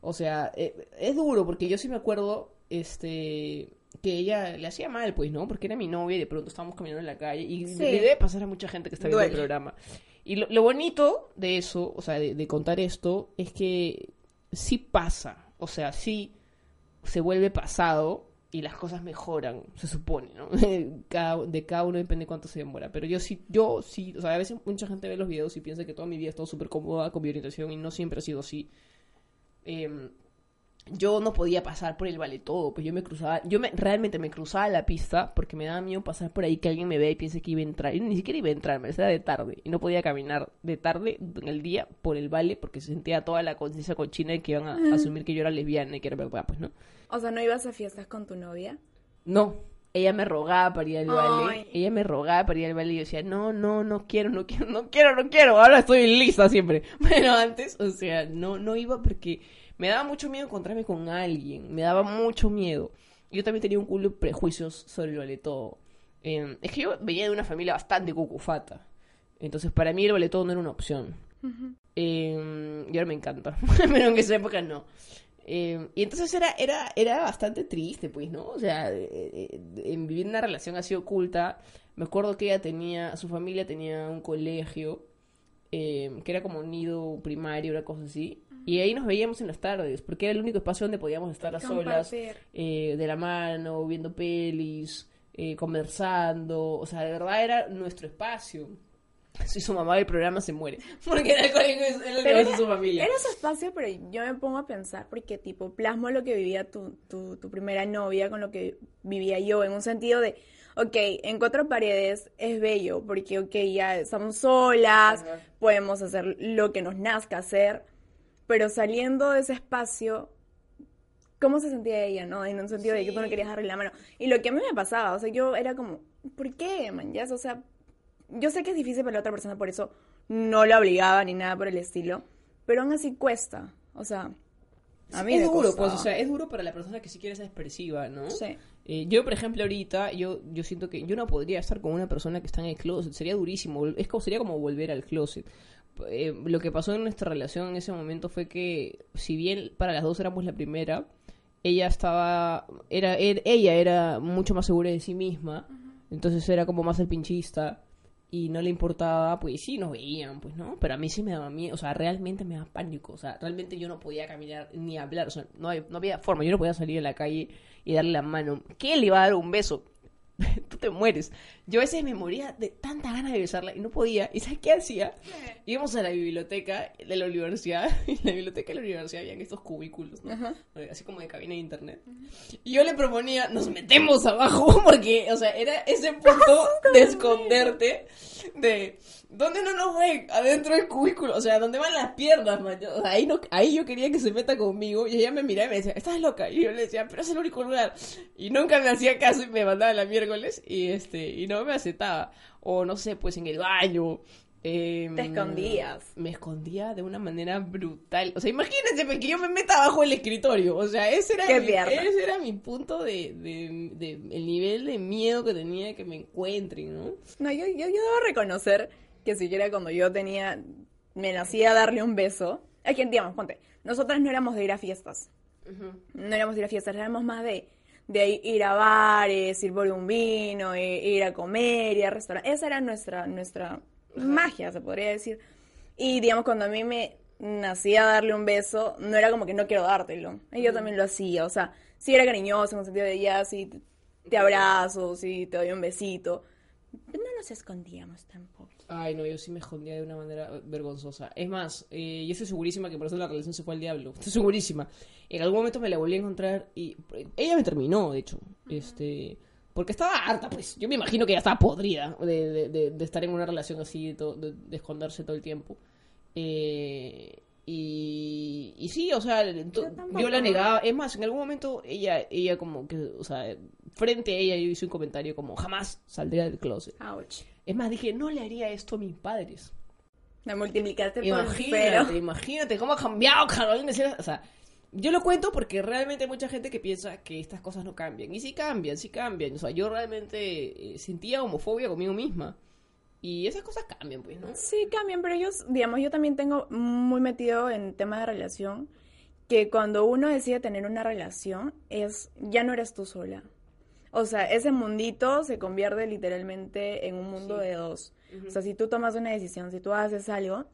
O sea, eh, es duro porque yo sí me acuerdo, este, que ella le hacía mal, pues, ¿no? Porque era mi novia y de pronto estábamos caminando en la calle y Sí. le debe pasar a mucha gente que está viendo el programa. Y lo, lo bonito de eso, o sea, de, de contar esto, es que sí pasa, o sea, sí se vuelve pasado y las cosas mejoran, se supone, ¿no? Cada- de cada uno depende cuánto se demora. Pero yo sí, yo sí, o sea, a veces mucha gente ve los videos y piensa que toda mi vida he estado súper cómoda con mi orientación y no siempre ha sido así. Em, yo no podía pasar por el vale todo, pues yo me cruzaba, yo me, realmente me cruzaba la pista porque me daba miedo pasar por ahí que alguien me vea y piense que iba a entrar. Y ni siquiera iba a entrar, me era de tarde. Y no podía caminar de tarde en el día por el vale porque sentía toda la conciencia cochina de que iban a asumir que yo era lesbiana y que era verdad, pues no. O sea, ¿no ibas a fiestas con tu novia? No, ella me rogaba para ir al baile. Ella me rogaba para ir al baile y yo decía, no, no, no quiero, no quiero, no quiero, no quiero. Ahora estoy lista siempre. Pero antes, o sea, no, no iba porque me daba mucho miedo encontrarme con alguien. Me daba mucho miedo. Yo también tenía un culo de prejuicios sobre el vale todo. Eh, es que yo venía de una familia bastante cucufata. Entonces, para mí el vale todo no era una opción. Eh, y ahora me encanta. Pero en esa época no. Eh, y entonces era, era, era bastante triste, pues, ¿no? O sea, eh, eh, en vivir una relación así oculta, me acuerdo que ella tenía, su familia tenía un colegio que era como un nido primario, una cosa así. Y ahí nos veíamos en las tardes, porque era el único espacio donde podíamos estar a solas, eh, de la mano, viendo pelis, eh, conversando. O sea, de verdad era nuestro espacio. Si su mamá del programa se muere, porque era el colegio, era el Pero negocio de su familia. Era su espacio, pero yo me pongo a pensar porque tipo plasmo lo que vivía tu, tu, tu primera novia con lo que vivía yo, en un sentido de, ok, en cuatro paredes es bello, porque ok, ya estamos solas, Ajá. podemos hacer lo que nos nazca hacer, pero saliendo de ese espacio, ¿cómo se sentía ella, no? En un sentido de que tú no querías darle la mano. Y lo que a mí me pasaba, o sea, yo era como, ¿por qué, man? Ya, o sea, yo sé que es difícil para la otra persona, por eso no la obligaba ni nada por el estilo, pero aún así cuesta, o sea, a mí es me duro, costaba. pues, o sea, es duro para la persona que sí quiere ser expresiva, ¿no? Sí. Eh, yo, por ejemplo, ahorita, yo, yo siento que yo no podría estar con una persona que está en el closet, sería durísimo, es como, sería como volver al closet. Eh, lo que pasó en nuestra relación en ese momento fue que, si bien para las dos éramos la primera, ella estaba, era, er- ella era mucho más segura de sí misma, entonces era como más el pinchista y no le importaba, pues sí, nos veían, pues no, pero a mí sí me daba miedo, o sea, realmente me daba pánico, o sea, realmente yo no podía caminar ni hablar, o sea, no, hay- no había forma, yo no podía salir a la calle y darle la mano. ¿Qué le iba a dar un beso? Tú te mueres. Yo a veces me moría de tanta ganas de besarla y no podía. ¿Y sabes qué hacía? Íbamos a la biblioteca de la universidad y en la biblioteca de la universidad habían estos cubículos, ¿no? Así como de cabina de internet. Y yo le proponía, nos metemos abajo porque, o sea, era ese punto de esconderte de... ¿Dónde no nos ven? Adentro del cubículo, o sea, ¿dónde van las piernas, man? Yo- ahí, no, ahí yo quería que se meta conmigo y ella me miraba y me decía, estás loca. Y yo le decía, pero es el único lugar. Y nunca me hacía caso y me mandaba la miércoles y este y no me aceptaba. O no sé, pues en el baño. em, Te escondías. Me escondía de una manera brutal. O sea, imagínense pues, que yo me meta abajo del escritorio. O sea, ese era, Qué mi, mierda. ese era mi punto de, de, de- el nivel de miedo que tenía de que me encuentren, ¿no? No, yo, yo, yo debo reconocer que siquiera cuando yo tenía, me nacía darle un beso, es que digamos, ponte, nosotras no éramos de ir a fiestas, no éramos de ir a fiestas, éramos más de, de ir a bares, ir por un vino, i- ir a comer, ir a restaurantes, esa era nuestra, nuestra magia, se podría decir. Y digamos, cuando a mí me, nacía darle un beso, no era como que no quiero dártelo. Y yo también lo hacía, o sea, sí era cariñoso en el sentido de ya, sí te- abrazo, sí te doy un besito. No nos escondíamos tampoco. Ay, no, yo sí me escondía de una manera vergonzosa. Es más, eh, yo estoy segurísima que por eso la relación se fue al diablo. Estoy segurísima. En algún momento me la volví a encontrar y ella me terminó, de hecho. Este, porque estaba harta, pues. Yo me imagino que ya estaba podrida de, de- de- de estar en una relación así, de, to- de- de esconderse todo el tiempo. Eh, y, y sí, o sea, yo la negaba. Es más, en algún momento ella, ella como que, o sea, frente a ella yo hice un comentario como, jamás saldría del closet. Ouch. Es más, dije, no le haría esto a mis padres. Me multiplicaste por Imagínate, cero. imagínate cómo ha cambiado Carolina. O sea, yo lo cuento porque realmente hay mucha gente que piensa que estas cosas no cambian. Y sí cambian, sí cambian. O sea, yo realmente eh, sentía homofobia conmigo misma. Y esas cosas cambian, pues, ¿no? Sí, cambian, pero yo, digamos, yo también tengo muy metido en tema de relación que cuando uno decide tener una relación es, ya no eres tú sola. O sea, ese mundito se convierte literalmente en un mundo de dos. O sea, si tú tomas una decisión, si tú haces algo,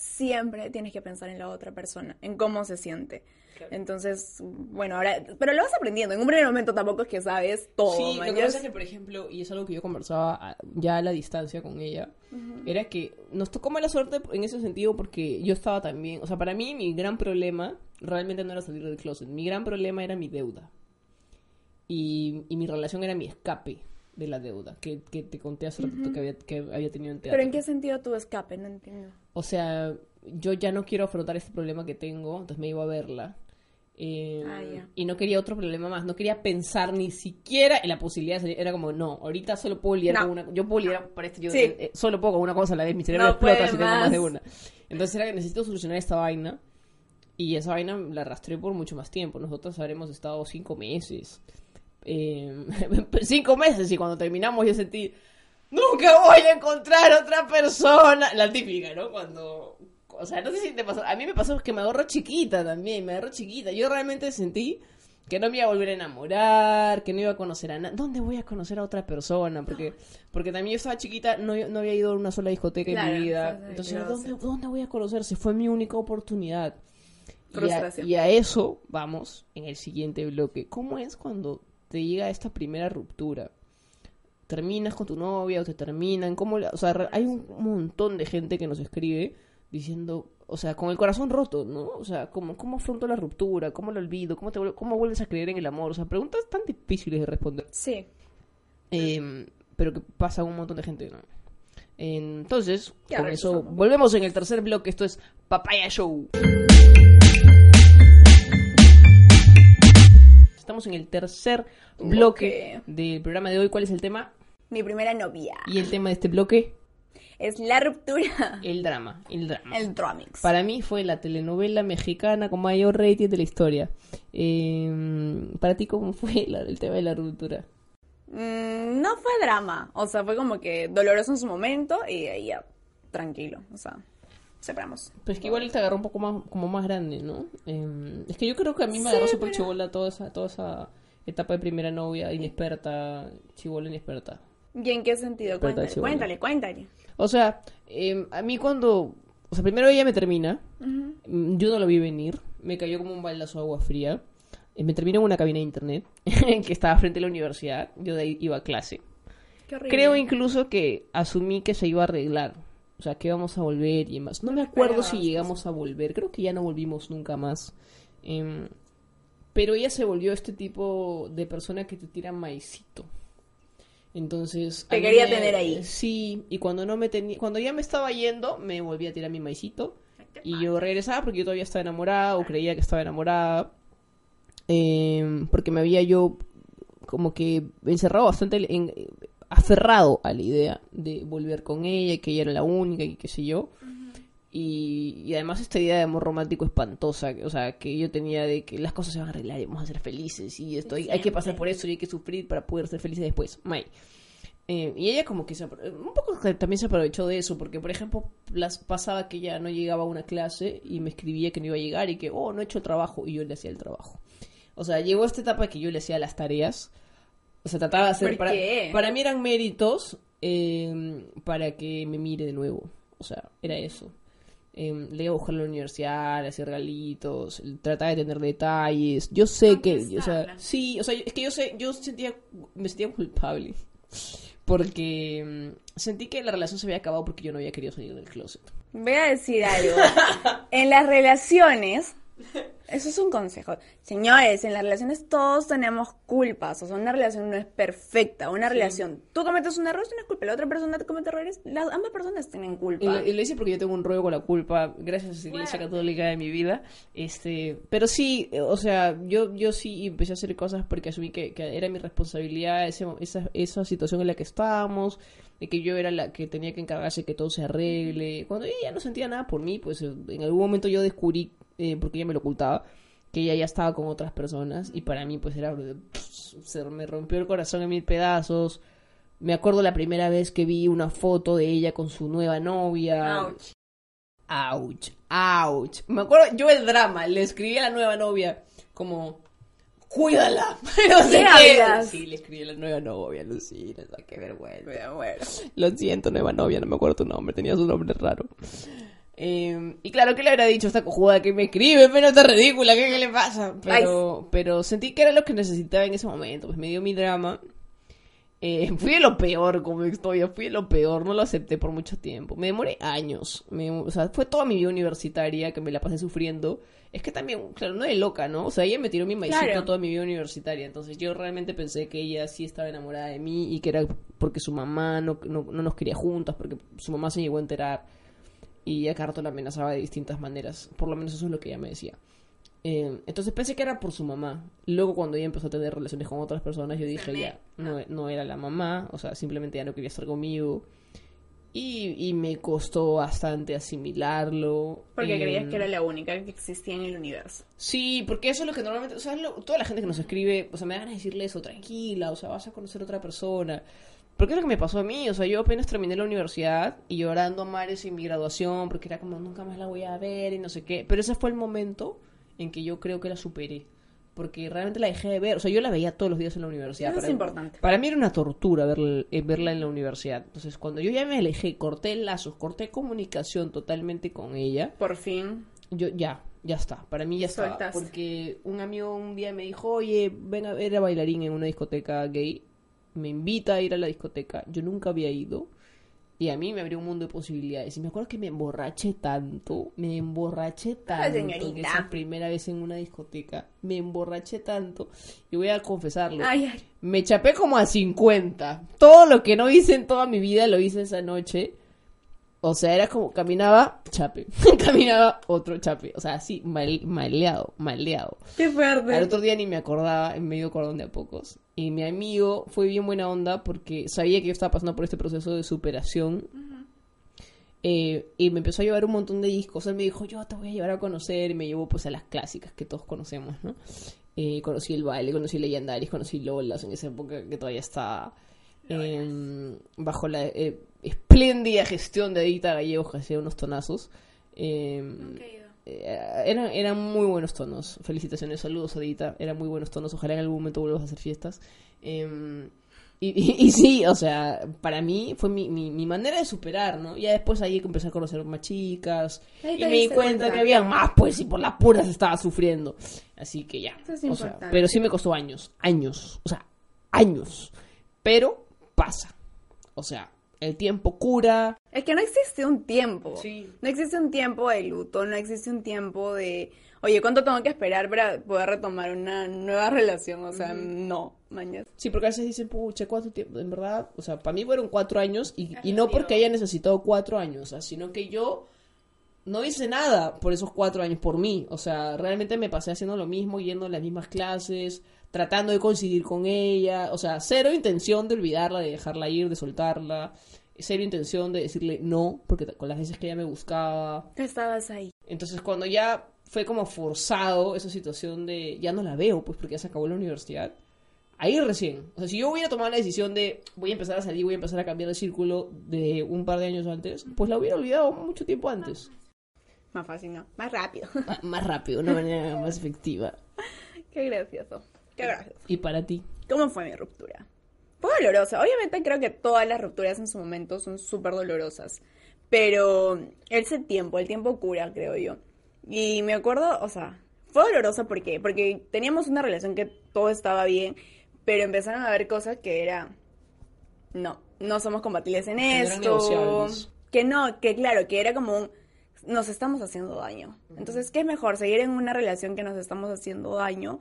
siempre tienes que pensar en la otra persona, en cómo se siente. Entonces, bueno, ahora, pero lo vas aprendiendo. En un primer momento tampoco es que sabes todo. Sí, lo que pasa es que, por ejemplo, y es algo que yo conversaba ya a la distancia con ella, era que nos tocó mala suerte en ese sentido porque yo estaba también, o sea, para mí mi gran problema realmente no era salir del closet, mi gran problema era mi deuda. Y, y mi relación era mi escape de la deuda, que, que te conté hace ratito que, había, que había tenido en teatro. Pero ¿en qué sentido tu escape? No entiendo. O sea, yo ya no quiero afrontar este problema que tengo, entonces me iba a verla. Eh, Ah, ya. Y no quería otro problema más, no quería pensar ni siquiera en la posibilidad de salir. Era como, no, ahorita solo puedo lidiar No. con una. Yo puedo lidiar para esto, yo Sí. eh, solo puedo con una cosa a la vez. Mi cerebro No explota si tengo más. de una. Entonces era que necesito solucionar esta vaina. Y esa vaina la arrastré por mucho más tiempo. Nosotros habremos estado cinco meses. Eh, cinco meses y cuando terminamos yo sentí, nunca voy a encontrar otra persona. La típica, ¿no? Cuando... O sea, no sé si te pasó. A mí me pasó que me agarró chiquita también, me agarró chiquita. Yo realmente sentí que no me iba a volver a enamorar, que no iba a conocer a nadie. ¿Dónde voy a conocer a otra persona? Porque porque también yo estaba chiquita, no, no había ido a una sola discoteca en mi vida. Entonces. ¿dónde, ¿dónde voy a conocer? Se fue mi única oportunidad. Y a, y a eso vamos en el siguiente bloque. ¿Cómo es cuando te llega esta primera ruptura? ¿Terminas con tu novia o te terminan? ¿Cómo la- o sea, hay un montón de gente que nos escribe diciendo, o sea, con el corazón roto, ¿no? O sea, ¿cómo, cómo afronto la ruptura? ¿Cómo lo olvido? ¿Cómo, te, ¿Cómo vuelves a creer en el amor? O sea, preguntas tan difíciles de responder. Sí. Eh, pero que pasa a un montón de gente, ¿no? Entonces, Ya con eso, volvemos en el tercer bloque. Esto es Papaya Show. Estamos en el tercer bloque del programa de hoy. ¿Cuál es el tema? Mi primera novia. Y el tema de este bloque, Es la ruptura. el drama. El drama. El Dramix. Para mí fue la telenovela mexicana con mayor rating de la historia. Eh, para ti, ¿cómo fue la- el tema de la ruptura? Mm, no fue drama. O sea, fue como que doloroso en su momento y ya, tranquilo. O sea, separamos. Pues que igual te agarró un poco más, como más grande, ¿no? Eh, es que yo creo que a mí me agarró súper chivola toda esa, toda esa etapa de primera novia, inexperta, chivola inexperta. ¿Y en qué sentido? Cuéntale, cuéntale, cuéntale. O sea, eh, a mí cuando... O sea, primero ella me termina, mm, yo no lo vi venir, me cayó como un baldazo de agua fría, eh, me terminó en una cabina de internet que estaba frente a la universidad, yo de ahí iba a clase. Qué horrible. Creo incluso que asumí que se iba a arreglar. O sea, que íbamos a volver y demás. No me acuerdo si llegamos a volver. Creo que ya no volvimos nunca más. Em, pero ella se volvió este tipo de persona que te tira maicito. Entonces... Te quería me- tener ahí. Sí, y cuando no me tenía... Cuando ya me estaba yendo, me volví a tirar mi maicito. Y yo regresaba porque yo todavía estaba enamorada o creía que estaba enamorada. Em, porque me había yo como que encerrado bastante en, aferrado a la idea de volver con ella y que ella era la única y qué sé yo. y, y además esta idea de amor romántico espantosa, que- o sea, que yo tenía de que las cosas se van a arreglar y vamos a ser felices y esto hay, hay que pasar por eso y hay que sufrir para poder ser felices después. May. Eh, y ella como que se, un poco también se aprovechó de eso, porque por ejemplo las, pasaba que ella no llegaba a una clase y me escribía que no iba a llegar y que, oh, no he hecho el trabajo y yo le hacía el trabajo. O sea, llegó esta etapa que yo le hacía las tareas. O sea, trataba de hacer... ¿Por Para, qué? para mí eran méritos eh, para que me mire de nuevo. O sea, era eso. em, le iba a buscar a la universidad, hacía regalitos, trataba de tener detalles. Yo sé que, o sea, sí, o sea, es que yo sé, yo sentía, me sentía culpable. Porque em, sentí que la relación se había acabado porque yo no había querido salir del closet. Voy a decir algo. en las relaciones, eso es un consejo. Señores, en las relaciones todos tenemos culpas. O sea, una relación no es perfecta. Una relación, tú cometes un error, tienes culpa. La otra persona te comete errores, las, ambas personas tienen culpa. Y lo, y lo hice porque yo tengo un rollo con la culpa, gracias a la Iglesia Católica de mi vida. Este, pero sí, o sea, yo, yo sí empecé a hacer cosas porque asumí que, que era mi responsabilidad ese, esa, esa situación en la que estábamos, de que yo era la que tenía que encargarse de que todo se arregle. Cuando ella ya no sentía nada por mí, pues eh, en algún momento yo descubrí, eh, porque ella me lo ocultaba, que ella ya estaba con otras personas y para mí pues era se me rompió el corazón en mil pedazos me acuerdo la primera vez que vi una foto de ella con su nueva novia Ouch. ouch ouch me acuerdo yo el drama le escribí a la nueva novia como cuídala no sé ¿Qué sí le escribí a la nueva novia Lucina o sea, qué vergüenza Bueno, lo siento, nueva novia, no me acuerdo tu nombre, tenía su nombre raro. Eh, y claro, ¿qué le habrá dicho esta cojuda que me escribe? Pero está ridícula, ¿qué, qué le pasa? Pero, pero sentí que era lo que necesitaba en ese momento, pues me dio mi drama. Eh, fui de lo peor como historia, fui de lo peor, no lo acepté por mucho tiempo. Me demoré años, me- o sea, fue toda mi vida universitaria que me la pasé sufriendo. Es que también, claro, no de loca, ¿no? O sea, ella me tiró mi maicito Claro. toda mi vida universitaria, entonces yo realmente pensé que ella sí estaba enamorada de mí y que era porque su mamá no, no, no nos quería juntas, porque su mamá se llegó a enterar y a Carto la amenazaba de distintas maneras, por lo menos eso es lo que ella me decía. Eh, entonces pensé que era por su mamá. Luego cuando ella empezó a tener relaciones con otras personas, yo dije ya, no, no era la mamá, o sea, simplemente ya no quería estar conmigo. Y, y me costó bastante asimilarlo. Porque Eh, creías que era la única que existía en el universo. Sí, porque eso es lo que normalmente, o sea, lo- toda la gente que nos escribe, o sea, me van a decirle eso, tranquila, o sea, vas a conocer a otra persona. Porque es lo que me pasó a mí, o sea, yo apenas terminé la universidad y llorando a mares en mi graduación, porque era como, nunca más la voy a ver y no sé qué. Pero ese fue el momento en que yo creo que la superé. Porque realmente la dejé de ver, o sea, yo la veía todos los días en la universidad. Eso es Para- importante. Para mí era una tortura verla, eh, verla en la universidad. Entonces, cuando yo ya me alejé, corté lazos, corté comunicación totalmente con ella, Por fin. yo ya, ya está. Para mí ya está. Porque un amigo un día me dijo, oye, ven a ver a bailarín en una discoteca gay. Me invita a ir a la discoteca. Yo nunca había ido. Y a mí me abrió un mundo de posibilidades. Y me acuerdo que me emborraché tanto. Me emborraché tanto. señorita. que esa primera vez en una discoteca. Me emborraché tanto. Y voy a confesarlo. Ay, ay. Me chapé como a 50. Todo lo que no hice en toda mi vida lo hice esa noche. O sea, era como caminaba, chape. caminaba otro chape. O sea, así, mal- maleado, maleado. Qué Al fuerte. otro día ni me acordaba, en medio cordón de a pocos. Y mi amigo fue bien buena onda porque sabía que yo estaba pasando por este proceso de superación. Eh, y me empezó a llevar un montón de discos. Él me dijo, yo te voy a llevar a conocer. Y me llevó pues a las clásicas que todos conocemos, ¿no? Eh, conocí el baile, conocí Legendaris, conocí Lolas en esa época que todavía estaba em, bajo la eh, espléndida gestión de Edita Gallegos que hacía unos tonazos. Em, eh, eran, eran muy buenos tonos. Felicitaciones, saludos, Adita. Eran muy buenos tonos. Ojalá en algún momento vuelvas a hacer fiestas. Eh, y, y- y sí, o sea, para mí fue mi, mi, mi manera de superar, ¿no? Ya después ahí empecé a conocer más chicas. Y me di cuenta, cuenta. que había más, pues, y por las puras estaba sufriendo. Así que ya. Eso es o sea, importante. pero sí me costó años, años. O sea, años. Pero pasa. O sea, el tiempo cura. Es que no existe un tiempo. Sí. No existe un tiempo de luto, no existe un tiempo de, oye, ¿cuánto tengo que esperar para poder retomar una nueva relación? O sea, no, mañana. Sí, porque a veces dicen, pucha, ¿cuánto tiempo? En verdad, o sea, para mí fueron cuatro años y, y no porque haya necesitado cuatro años, o sea, sino que yo no hice nada por esos cuatro años, por mí. O sea, realmente me pasé haciendo lo mismo, yendo a las mismas clases, tratando de coincidir con ella. O sea, cero intención de olvidarla, de dejarla ir, de soltarla. Cero intención de decirle no, porque con las veces que ella me buscaba. Estabas ahí. Entonces, cuando ya fue como forzado esa situación de ya no la veo, pues porque ya se acabó la universidad, ahí recién. O sea, si yo hubiera tomado la decisión de voy a empezar a salir, voy a empezar a cambiar de círculo de un par de años antes, pues la hubiera olvidado mucho tiempo antes. Más fácil, ¿no? Más rápido. Ah, Más rápido, una manera más efectiva. Qué gracioso. Qué gracioso. ¿Y para ti? ¿Cómo fue mi ruptura? Fue dolorosa. Obviamente creo que todas las rupturas en su momento son súper dolorosas. Pero ese tiempo, el tiempo cura, creo yo. Y me acuerdo, o sea, fue doloroso ¿por qué? Porque teníamos una relación que todo estaba bien, pero empezaron a haber cosas que era no, no somos compatibles en Que esto. Que no, que claro, que era como un nos estamos haciendo daño. Entonces, ¿qué es mejor? ¿Seguir en una relación que nos estamos haciendo daño?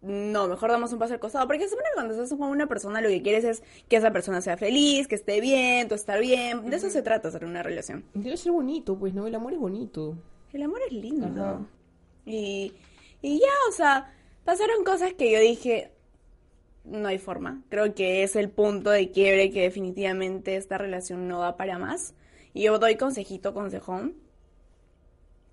No, mejor damos un paso al costado. Porque se supone que cuando estás con una persona lo que quieres es que esa persona sea feliz, que esté bien, tú estar bien. De eso se trata hacer una relación. Debe ser bonito, pues, ¿no? El amor es bonito. El amor es lindo. Ajá. Y, y ya, o sea, pasaron cosas que yo dije, no hay forma. Creo que es el punto de quiebre que definitivamente esta relación no da para más. Y yo doy consejito, consejón,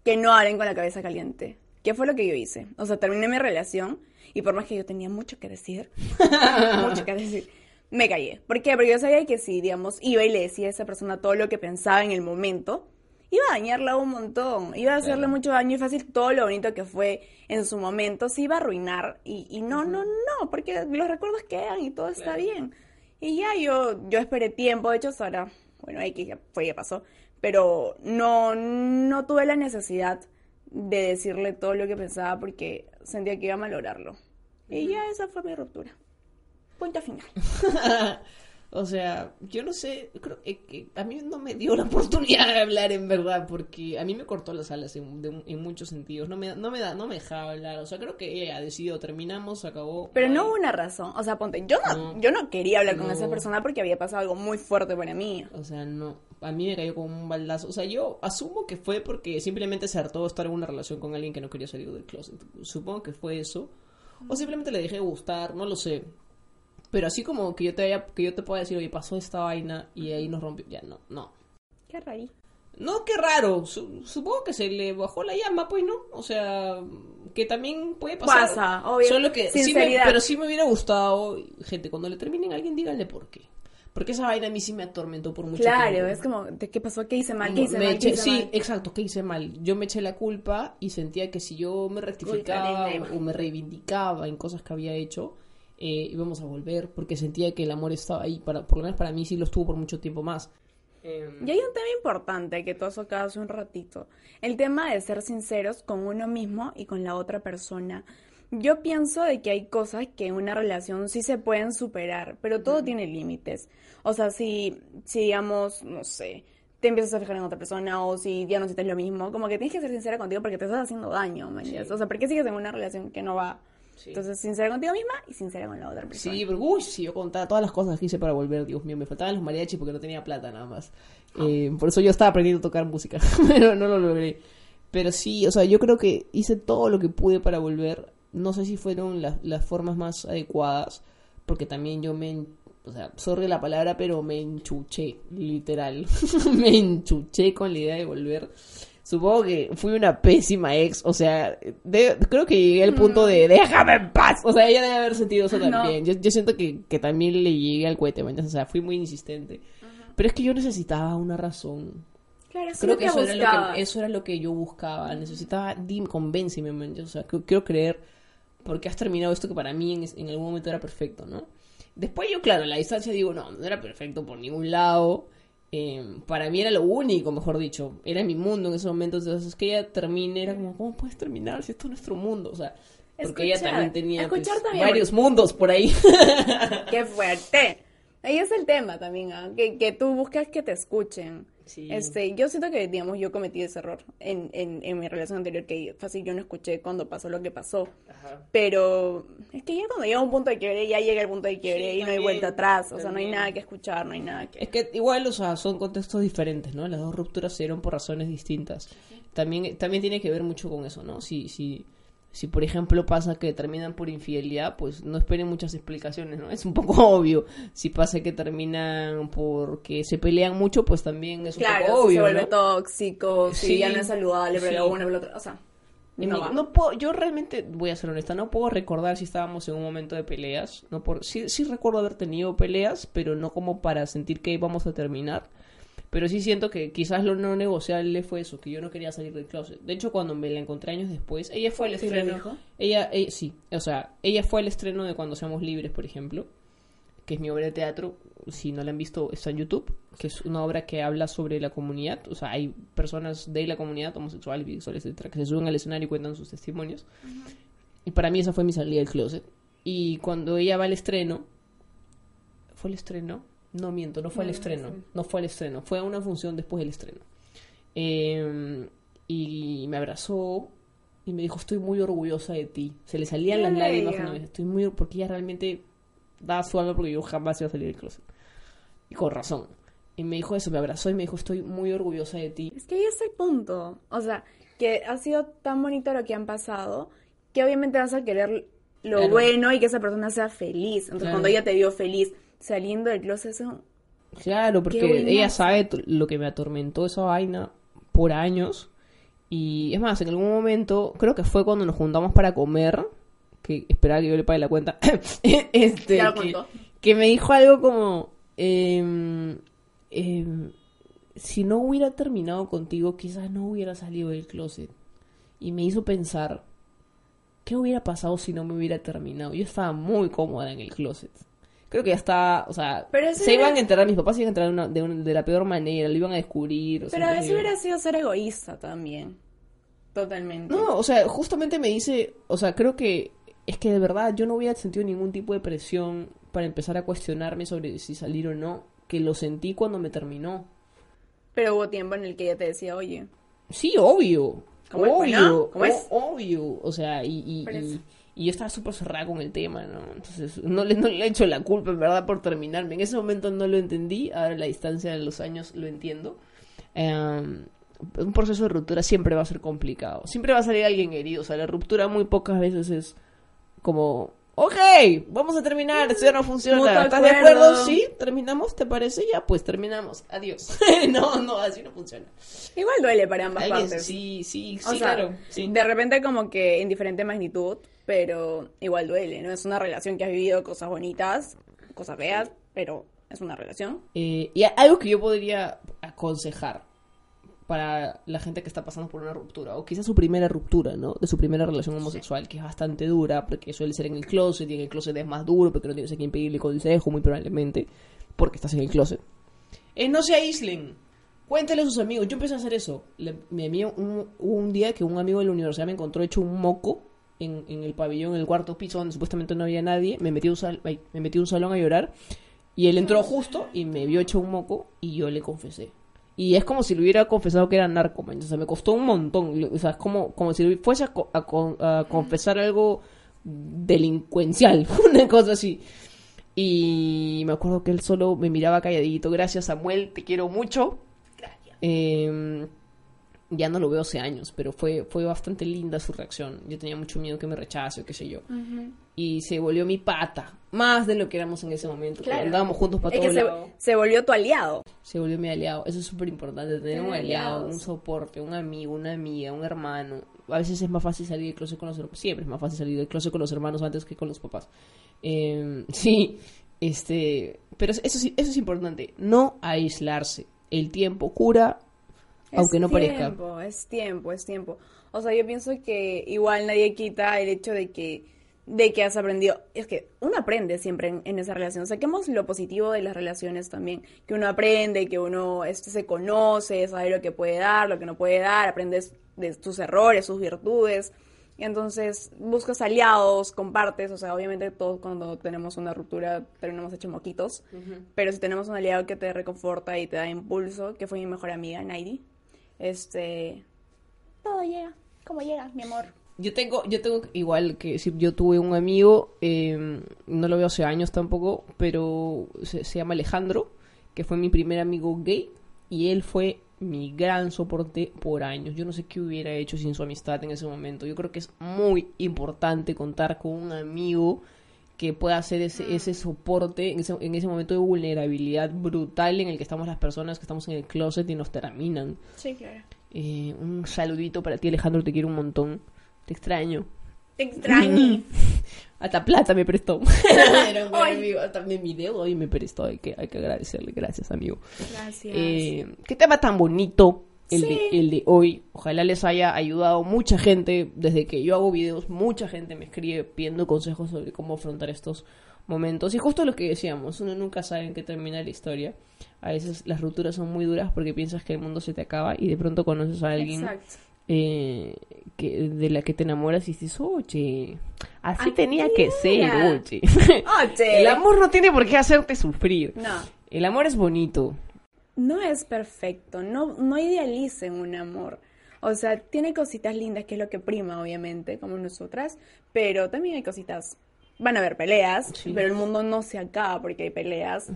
que no hablen con la cabeza caliente. ¿Qué fue lo que yo hice? O sea, terminé mi relación y por más que yo tenía mucho que decir, mucho que decir, me callé. ¿Por qué? Porque yo sabía que si, digamos, iba y le decía a esa persona todo lo que pensaba en el momento, iba a dañarla un montón, iba a hacerle mucho daño y fácil todo lo bonito que fue en su momento se iba a arruinar y, y no, no, no, porque los recuerdos quedan y todo está bien. Y ya yo, yo esperé tiempo, de hecho ahora, bueno, ahí que ya fue, ya pasó, pero no, no tuve la necesidad de decirle todo lo que pensaba porque sentía que iba a malograrlo. Y ya esa fue mi ruptura. Punto final. o sea, yo no sé, creo que, a mí no me dio la oportunidad de hablar en verdad, porque a mí me cortó las alas en, de- en muchos sentidos, no me, no me da, no me dejaba hablar, o sea, creo que ella ha decidido, terminamos, acabó. Pero no hubo una razón. O sea, ponte, yo no, No. yo no quería hablar con No. esa persona porque había pasado algo muy fuerte para mí. O sea, no, a mí me cayó como un baldazo, o sea, yo asumo que fue porque simplemente se hartó estar en una relación con alguien que no quería salir del closet, supongo que fue eso, o simplemente le dejé de gustar, no lo sé. Pero así como que yo te haya, que yo te pueda decir, oye, pasó esta vaina y ahí nos rompió, ya no, no. Qué raro. No, qué raro. Su- supongo que se le bajó la llama, pues, ¿no? O sea, que también puede pasar. Pasa, obvio. Solo que sí me- Sinceridad. pero sí me hubiera gustado, gente, cuando le terminen a alguien, díganle por qué. Porque esa vaina a mí sí me atormentó por mucho tiempo. Claro, es como, ¿de qué pasó? ¿Qué hice mal? ¿Qué hice Me mal? ¿Qué eché- hice sí, mal? exacto, ¿qué hice mal? Yo me eché la culpa y sentía que si yo me rectificaba o me reivindicaba en cosas que había hecho, eh, íbamos a volver, porque sentía que el amor estaba ahí, para, por lo menos para mí sí lo estuvo por mucho tiempo más. Em, Y hay un tema importante que tú has tocado hace un ratito. El tema de ser sinceros con uno mismo y con la otra persona. Yo pienso de que hay cosas que en una relación sí se pueden superar, pero todo tiene límites. O sea, si, si digamos, no sé, te empiezas a fijar en otra persona o si ya no sientes lo mismo, como que tienes que ser sincera contigo porque te estás haciendo daño, ¿me entiendes? O sea, ¿por qué sigues en una relación que no va? Sí. Entonces, sincera contigo misma y sincera con la otra persona. Sí, pero uy, si yo contaba todas las cosas que hice para volver, Dios mío, me faltaban los mariachis porque no tenía plata nada más. Eh, por eso yo estaba aprendiendo a tocar música, pero no lo logré. Pero sí, o sea, yo creo que hice todo lo que pude para volver. No sé si fueron las, las formas más adecuadas, porque también yo me, o sea, sorry la palabra, pero me enchuché, literal. me enchuché con la idea de volver. Supongo que fui una pésima ex, o sea, de- creo que llegué al punto de déjame en paz. O sea, ella debe haber sentido eso No. también. Yo, yo siento que, que también le llegué al cohete. O sea, fui muy insistente. Pero es que yo necesitaba una razón. Claro, Creo que eso era, lo que eso era lo que yo buscaba. Necesitaba, dime, convénceme. O sea, quiero creer porque has terminado esto que para mí en, en algún momento era perfecto, ¿no? Después yo, claro, a la distancia digo, no, no era perfecto por ningún lado. Eh, para mí era lo único, mejor dicho. Era mi mundo en ese momento. Entonces, que ella termine, era como, ¿cómo puedes terminar si esto es nuestro mundo? O sea, porque ella también tenía pues, también, varios mundos por ahí. ¡Qué fuerte! Ahí es el tema también, ¿ah? que, que tú buscas que te escuchen. Sí. Este, yo siento que, digamos, yo cometí ese error en, en, en mi relación anterior, que fácil yo no escuché cuando pasó lo que pasó. Pero es que ya cuando llega un punto de quiebre, ya llega el punto de quiebre Sí, y no hay vuelta atrás. O sea, no hay nada que escuchar, no hay nada que... Es que igual, o sea, son contextos diferentes, ¿no? Las dos rupturas se dieron por razones distintas. También, también tiene que ver mucho con eso, ¿no? Si, si, si por ejemplo pasa que terminan por infidelidad, pues no esperen muchas explicaciones, ¿no? Es un poco obvio. Si pasa que terminan porque se pelean mucho, pues también es un poco obvio, se vuelve ¿no? tóxico, si Sí, ya no es saludable, pero sí. otro, o sea, no va. no puedo, yo realmente, voy a ser honesta, no puedo recordar si estábamos en un momento de peleas. No por, sí, sí recuerdo haber tenido peleas, pero no como para sentir que íbamos a terminar. Pero sí siento que quizás lo no negociable fue eso, que yo no quería salir del closet. De hecho, cuando me la encontré años después, ella fue al ¿Sí estreno. Ella, ella- sí, o sea, ella fue al estreno de Cuando Seamos Libres, por ejemplo. que es mi obra de teatro. Si no la han visto, está en YouTube, que es una obra que habla sobre la comunidad. O sea, hay personas de la comunidad, homosexuales, bisexuales, etcétera, que se suben al escenario y cuentan sus testimonios. Y para mí esa fue mi salida del closet. Y cuando ella va al estreno, ¿fue el estreno? No miento, no fue el estreno. No fue el estreno, fue una función después del estreno. Eh, y me abrazó y me dijo, estoy muy orgullosa de ti. Se le salían las lágrimas una vez. Estoy muy... Porque ella realmente daba su alma porque yo jamás iba a salir del closet. Y con razón. Y me dijo eso, me abrazó y me dijo, estoy muy orgullosa de ti. Es que ahí está el punto. O sea, que ha sido tan bonito lo que han pasado que obviamente vas a querer lo Claro. bueno y que esa persona sea feliz. Entonces, Claro. cuando ella te vio feliz saliendo del closet, eso. Claro, porque ella sabe lo que me atormentó esa vaina por años. Y es más, en algún momento, creo que fue cuando nos juntamos para comer, que esperaba que yo le pague la cuenta, este, Ya lo que, que me dijo algo como, em, em, si no hubiera terminado contigo, quizás no hubiera salido del closet. Y me hizo pensar, ¿qué hubiera pasado si no me hubiera terminado? Yo estaba muy cómoda en el closet. Creo que ya está, o sea, Pero se era- iban a enterar, mis papás se iban a enterar de, una- de, una- de la peor manera, lo iban a descubrir. o sea, Pero sé eso hubiera sido ser egoísta también. Totalmente. No, o sea, justamente me dice, o sea, creo que es que de verdad yo no hubiera sentido ningún tipo de presión para empezar a cuestionarme sobre si salir o no, que lo sentí cuando me terminó. Pero hubo tiempo en el que ella te decía, oye, Sí, obvio. ¿Cómo es, obvio. no? ¿Cómo es? Obvio. O sea, y, y, es- y yo estaba súper cerrada con el tema, ¿no? Entonces, no le, no le he hecho la culpa, en verdad, por terminarme. En ese momento no lo entendí, ahora a la distancia de los años lo entiendo. Em, un proceso de ruptura siempre va a ser complicado. Siempre va a salir alguien herido. O sea, la ruptura muy pocas veces es como, ok, vamos a terminar, esto ya no funciona. ¿Estás de acuerdo. Sí, terminamos, ¿te parece? Ya, pues terminamos. Adiós. no, no, así no funciona. igual duele para ambas partes. sí, sí, O sí, sea, claro. Sí. de repente como que en diferente magnitud, pero igual duele, ¿no? Es una relación que has vivido cosas bonitas, cosas feas, pero es una relación. Eh, y algo que yo podría aconsejar para la gente que está pasando por una ruptura, o quizás su primera ruptura, ¿no? De su primera relación homosexual, que es bastante dura, porque suele ser en el closet, y en el closet es más duro, porque no tienes a quien pedirle consejo, muy probablemente, porque estás en el closet. Eh, no se aíslen. Cuéntale a sus amigos. Yo empecé a hacer eso. Le- mi amigo, un, día que un amigo de la universidad me encontró hecho un moco en, en el pabellón, en el cuarto piso, donde supuestamente no había nadie. Me metí, a un sal- me metí a un salón a llorar. Y él entró justo y me vio hecho un moco y yo le confesé. Y es como si le hubiera confesado que era narco, man. O sea, me costó un montón. O sea, es como, como si fuese a, co- a con- a confesar algo delincuencial. Una cosa así. Y me acuerdo que él solo me miraba calladito. Gracias, Samuel, te quiero mucho. Eh, ya no lo veo hace años, pero fue, fue bastante linda su reacción. Yo tenía mucho miedo que me rechace o qué sé yo. Y se volvió mi pata. Más de lo que éramos en ese momento. Claro. Andábamos juntos para Es que se, se volvió tu aliado. Se volvió mi aliado. Eso es súper importante. Tener un aliado, aliados. un soporte, un amigo, una amiga, un hermano. A veces es más fácil salir del closet con los hermanos. Siempre es más fácil salir del closet con los hermanos antes que con los papás. Eh, sí, este. Pero eso eso es importante. No aislarse. El tiempo cura, aunque no parezca. tiempo, Es tiempo, es tiempo. O sea, yo pienso que igual nadie quita el hecho de que de que has aprendido. Es que uno aprende siempre en, en esa relación. Saquemos lo positivo de las relaciones también. Que uno aprende, que uno este, se conoce, sabe lo que puede dar, lo que no puede dar, aprendes de tus errores, sus virtudes. Y entonces buscas aliados, compartes. O sea, obviamente todos cuando tenemos una ruptura terminamos hechos moquitos. Pero si tenemos un aliado que te reconforta y te da impulso, que fue mi mejor amiga, Naidi, este. Todo llega, como llega, mi amor. Yo tengo, yo tengo igual que decir, yo tuve un amigo, eh, no lo veo hace años tampoco, pero se, se llama Alejandro, que fue mi primer amigo gay, y él fue mi gran soporte por años. Yo no sé qué hubiera hecho sin su amistad en ese momento. Yo creo que es muy importante contar con un amigo que pueda hacer ese, ese soporte en ese, en ese momento de vulnerabilidad brutal en el que estamos las personas que estamos en el closet y nos terminan. Sí, claro. Eh, un saludito para ti, Alejandro, te quiero un montón. Te extraño. Te extraño. Hasta plata me prestó. Era un buen Ay. amigo. También mi dedo y me prestó. Hay que, hay que agradecerle. Gracias, amigo. Gracias. Eh, qué tema tan bonito el, Sí. de, el de hoy. Ojalá les haya ayudado mucha gente. Desde que yo hago videos, mucha gente me escribe pidiendo consejos sobre cómo afrontar estos momentos. Y justo lo que decíamos, uno nunca sabe en qué termina la historia. A veces las rupturas son muy duras porque piensas que el mundo se te acaba y de pronto conoces a alguien eh, que, de la que te enamoras y dices, oye, así tenía que ser, era". oye. Oye. el amor no tiene por qué hacerte sufrir. No. El amor es bonito. No es perfecto, no, no idealicen un amor. O sea, tiene cositas lindas, que es lo que prima, obviamente, como nosotras, pero también hay cositas. Van a haber peleas, Sí. pero el mundo no se acaba porque hay peleas.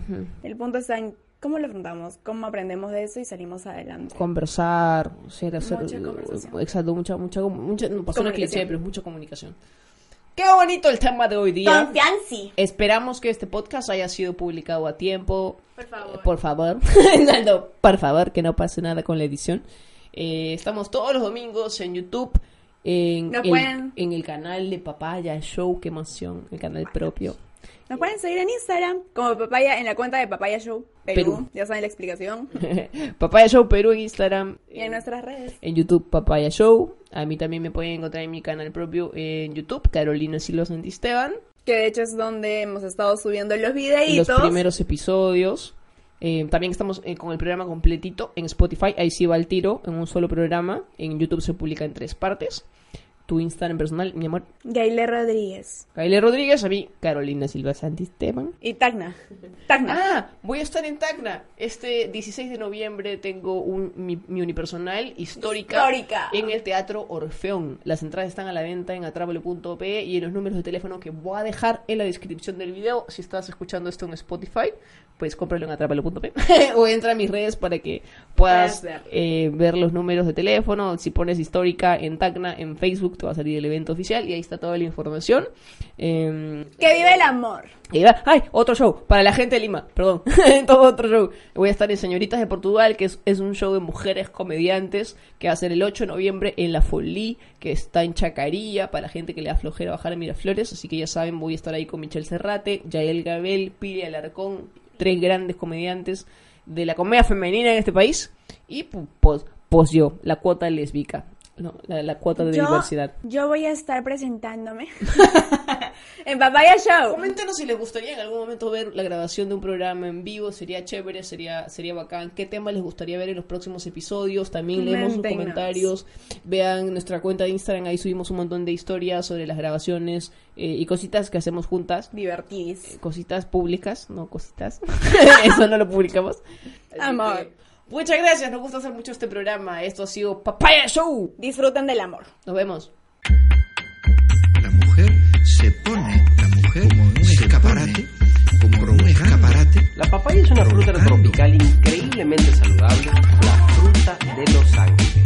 El punto está en cómo lo afrontamos, cómo aprendemos de eso y salimos adelante. Conversar, ser, hacer, Mucha conversación. exacto, mucha, mucha, mucha, no, pasó cliché, pero es mucha comunicación. Qué bonito el tema de hoy día. Confianza. Esperamos que este podcast haya sido publicado a tiempo. Por favor. Eh, Por favor. No, no, por favor, que no pase nada con la edición. Eh, estamos todos los domingos en YouTube. En Nos el, en el canal de Papaya Show, qué emoción, el canal propio. Nos pueden seguir en Instagram como Papaya, en la cuenta de Papaya Show Perú. Perú. Ya saben la explicación. Papaya Show Perú en Instagram. Y en nuestras redes. En YouTube, Papaya Show. A mí también me pueden encontrar en mi canal propio en YouTube, Carolina Silva Santisteban. Que de hecho es donde hemos estado subiendo los los videitos. primeros episodios. Eh, también estamos eh, con el programa completito en Spotify. Ahí sí va el tiro en un solo programa. En YouTube se publica en tres partes. Tu Instagram personal, mi amor. Gaile Rodríguez. Kyle Rodríguez, a mí, Carolina Silva Santisteban. Y Tacna. Tacna. Ah, voy a estar en Tacna. Este 16 de noviembre tengo un, mi, mi unipersonal histórica, Histórica. en el Teatro Orfeón. Las entradas están a la venta en atrapalo.pe y en los números de teléfono que voy a dejar en la descripción del video. Si estás escuchando esto en Spotify, pues cómpralo en atrapalo.pe o entra a mis redes para que puedas Puedas ver. eh, ver los números de teléfono. Si pones histórica en Tacna, en Facebook, va a salir el evento oficial y ahí está toda la información. Em, Que vive el amor. y va- ¡Ay! Otro show. Para la gente de Lima, perdón. Todo otro show. Voy a estar en Señoritas de Portugal, que es, es un show de mujeres comediantes que va a ser el 8 de noviembre en La Folie, que está en Chacarilla, para la gente que le da flojera bajar a Miraflores. Así que ya saben, voy a estar ahí con Michelle Serrate, Yael Gabel, Pili Alarcón, tres grandes comediantes de la comedia femenina en este país. Y pu- pues, pues yo, la cuota lésbica. No, la, la cuota de yo, diversidad. yo voy a estar presentándome en Papaya Show. Coméntenos si les gustaría en algún momento ver la grabación de un programa en vivo, sería chévere, sería, sería bacán. ¿Qué tema les gustaría ver en los próximos episodios? También leemos sus comentarios. Vean nuestra cuenta de Instagram, ahí subimos un montón de historias sobre las grabaciones eh, y cositas que hacemos juntas. Divertís. Cositas públicas, no cositas. Eso no lo publicamos. Amor. Muchas gracias, nos gusta hacer mucho este programa. Esto ha sido Papaya Show. Disfruten del amor. Nos vemos. La mujer se pone, la mujer como un escaparate, como un escaparate. La papaya es una fruta tropical increíblemente saludable, la fruta de los ángeles.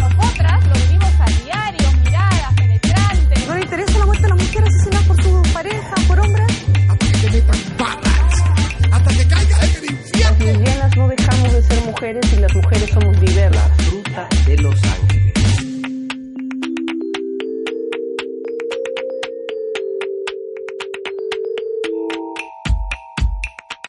Nosotras lo vivimos a diario, miradas, penetrantes. No le interesa la muerte a la mujer asesinada por su pareja, por hombres. Hasta que te metan patas, hasta que caigas en este el infierno mujeres y las mujeres somos diversas. Ruta de Los Ángeles.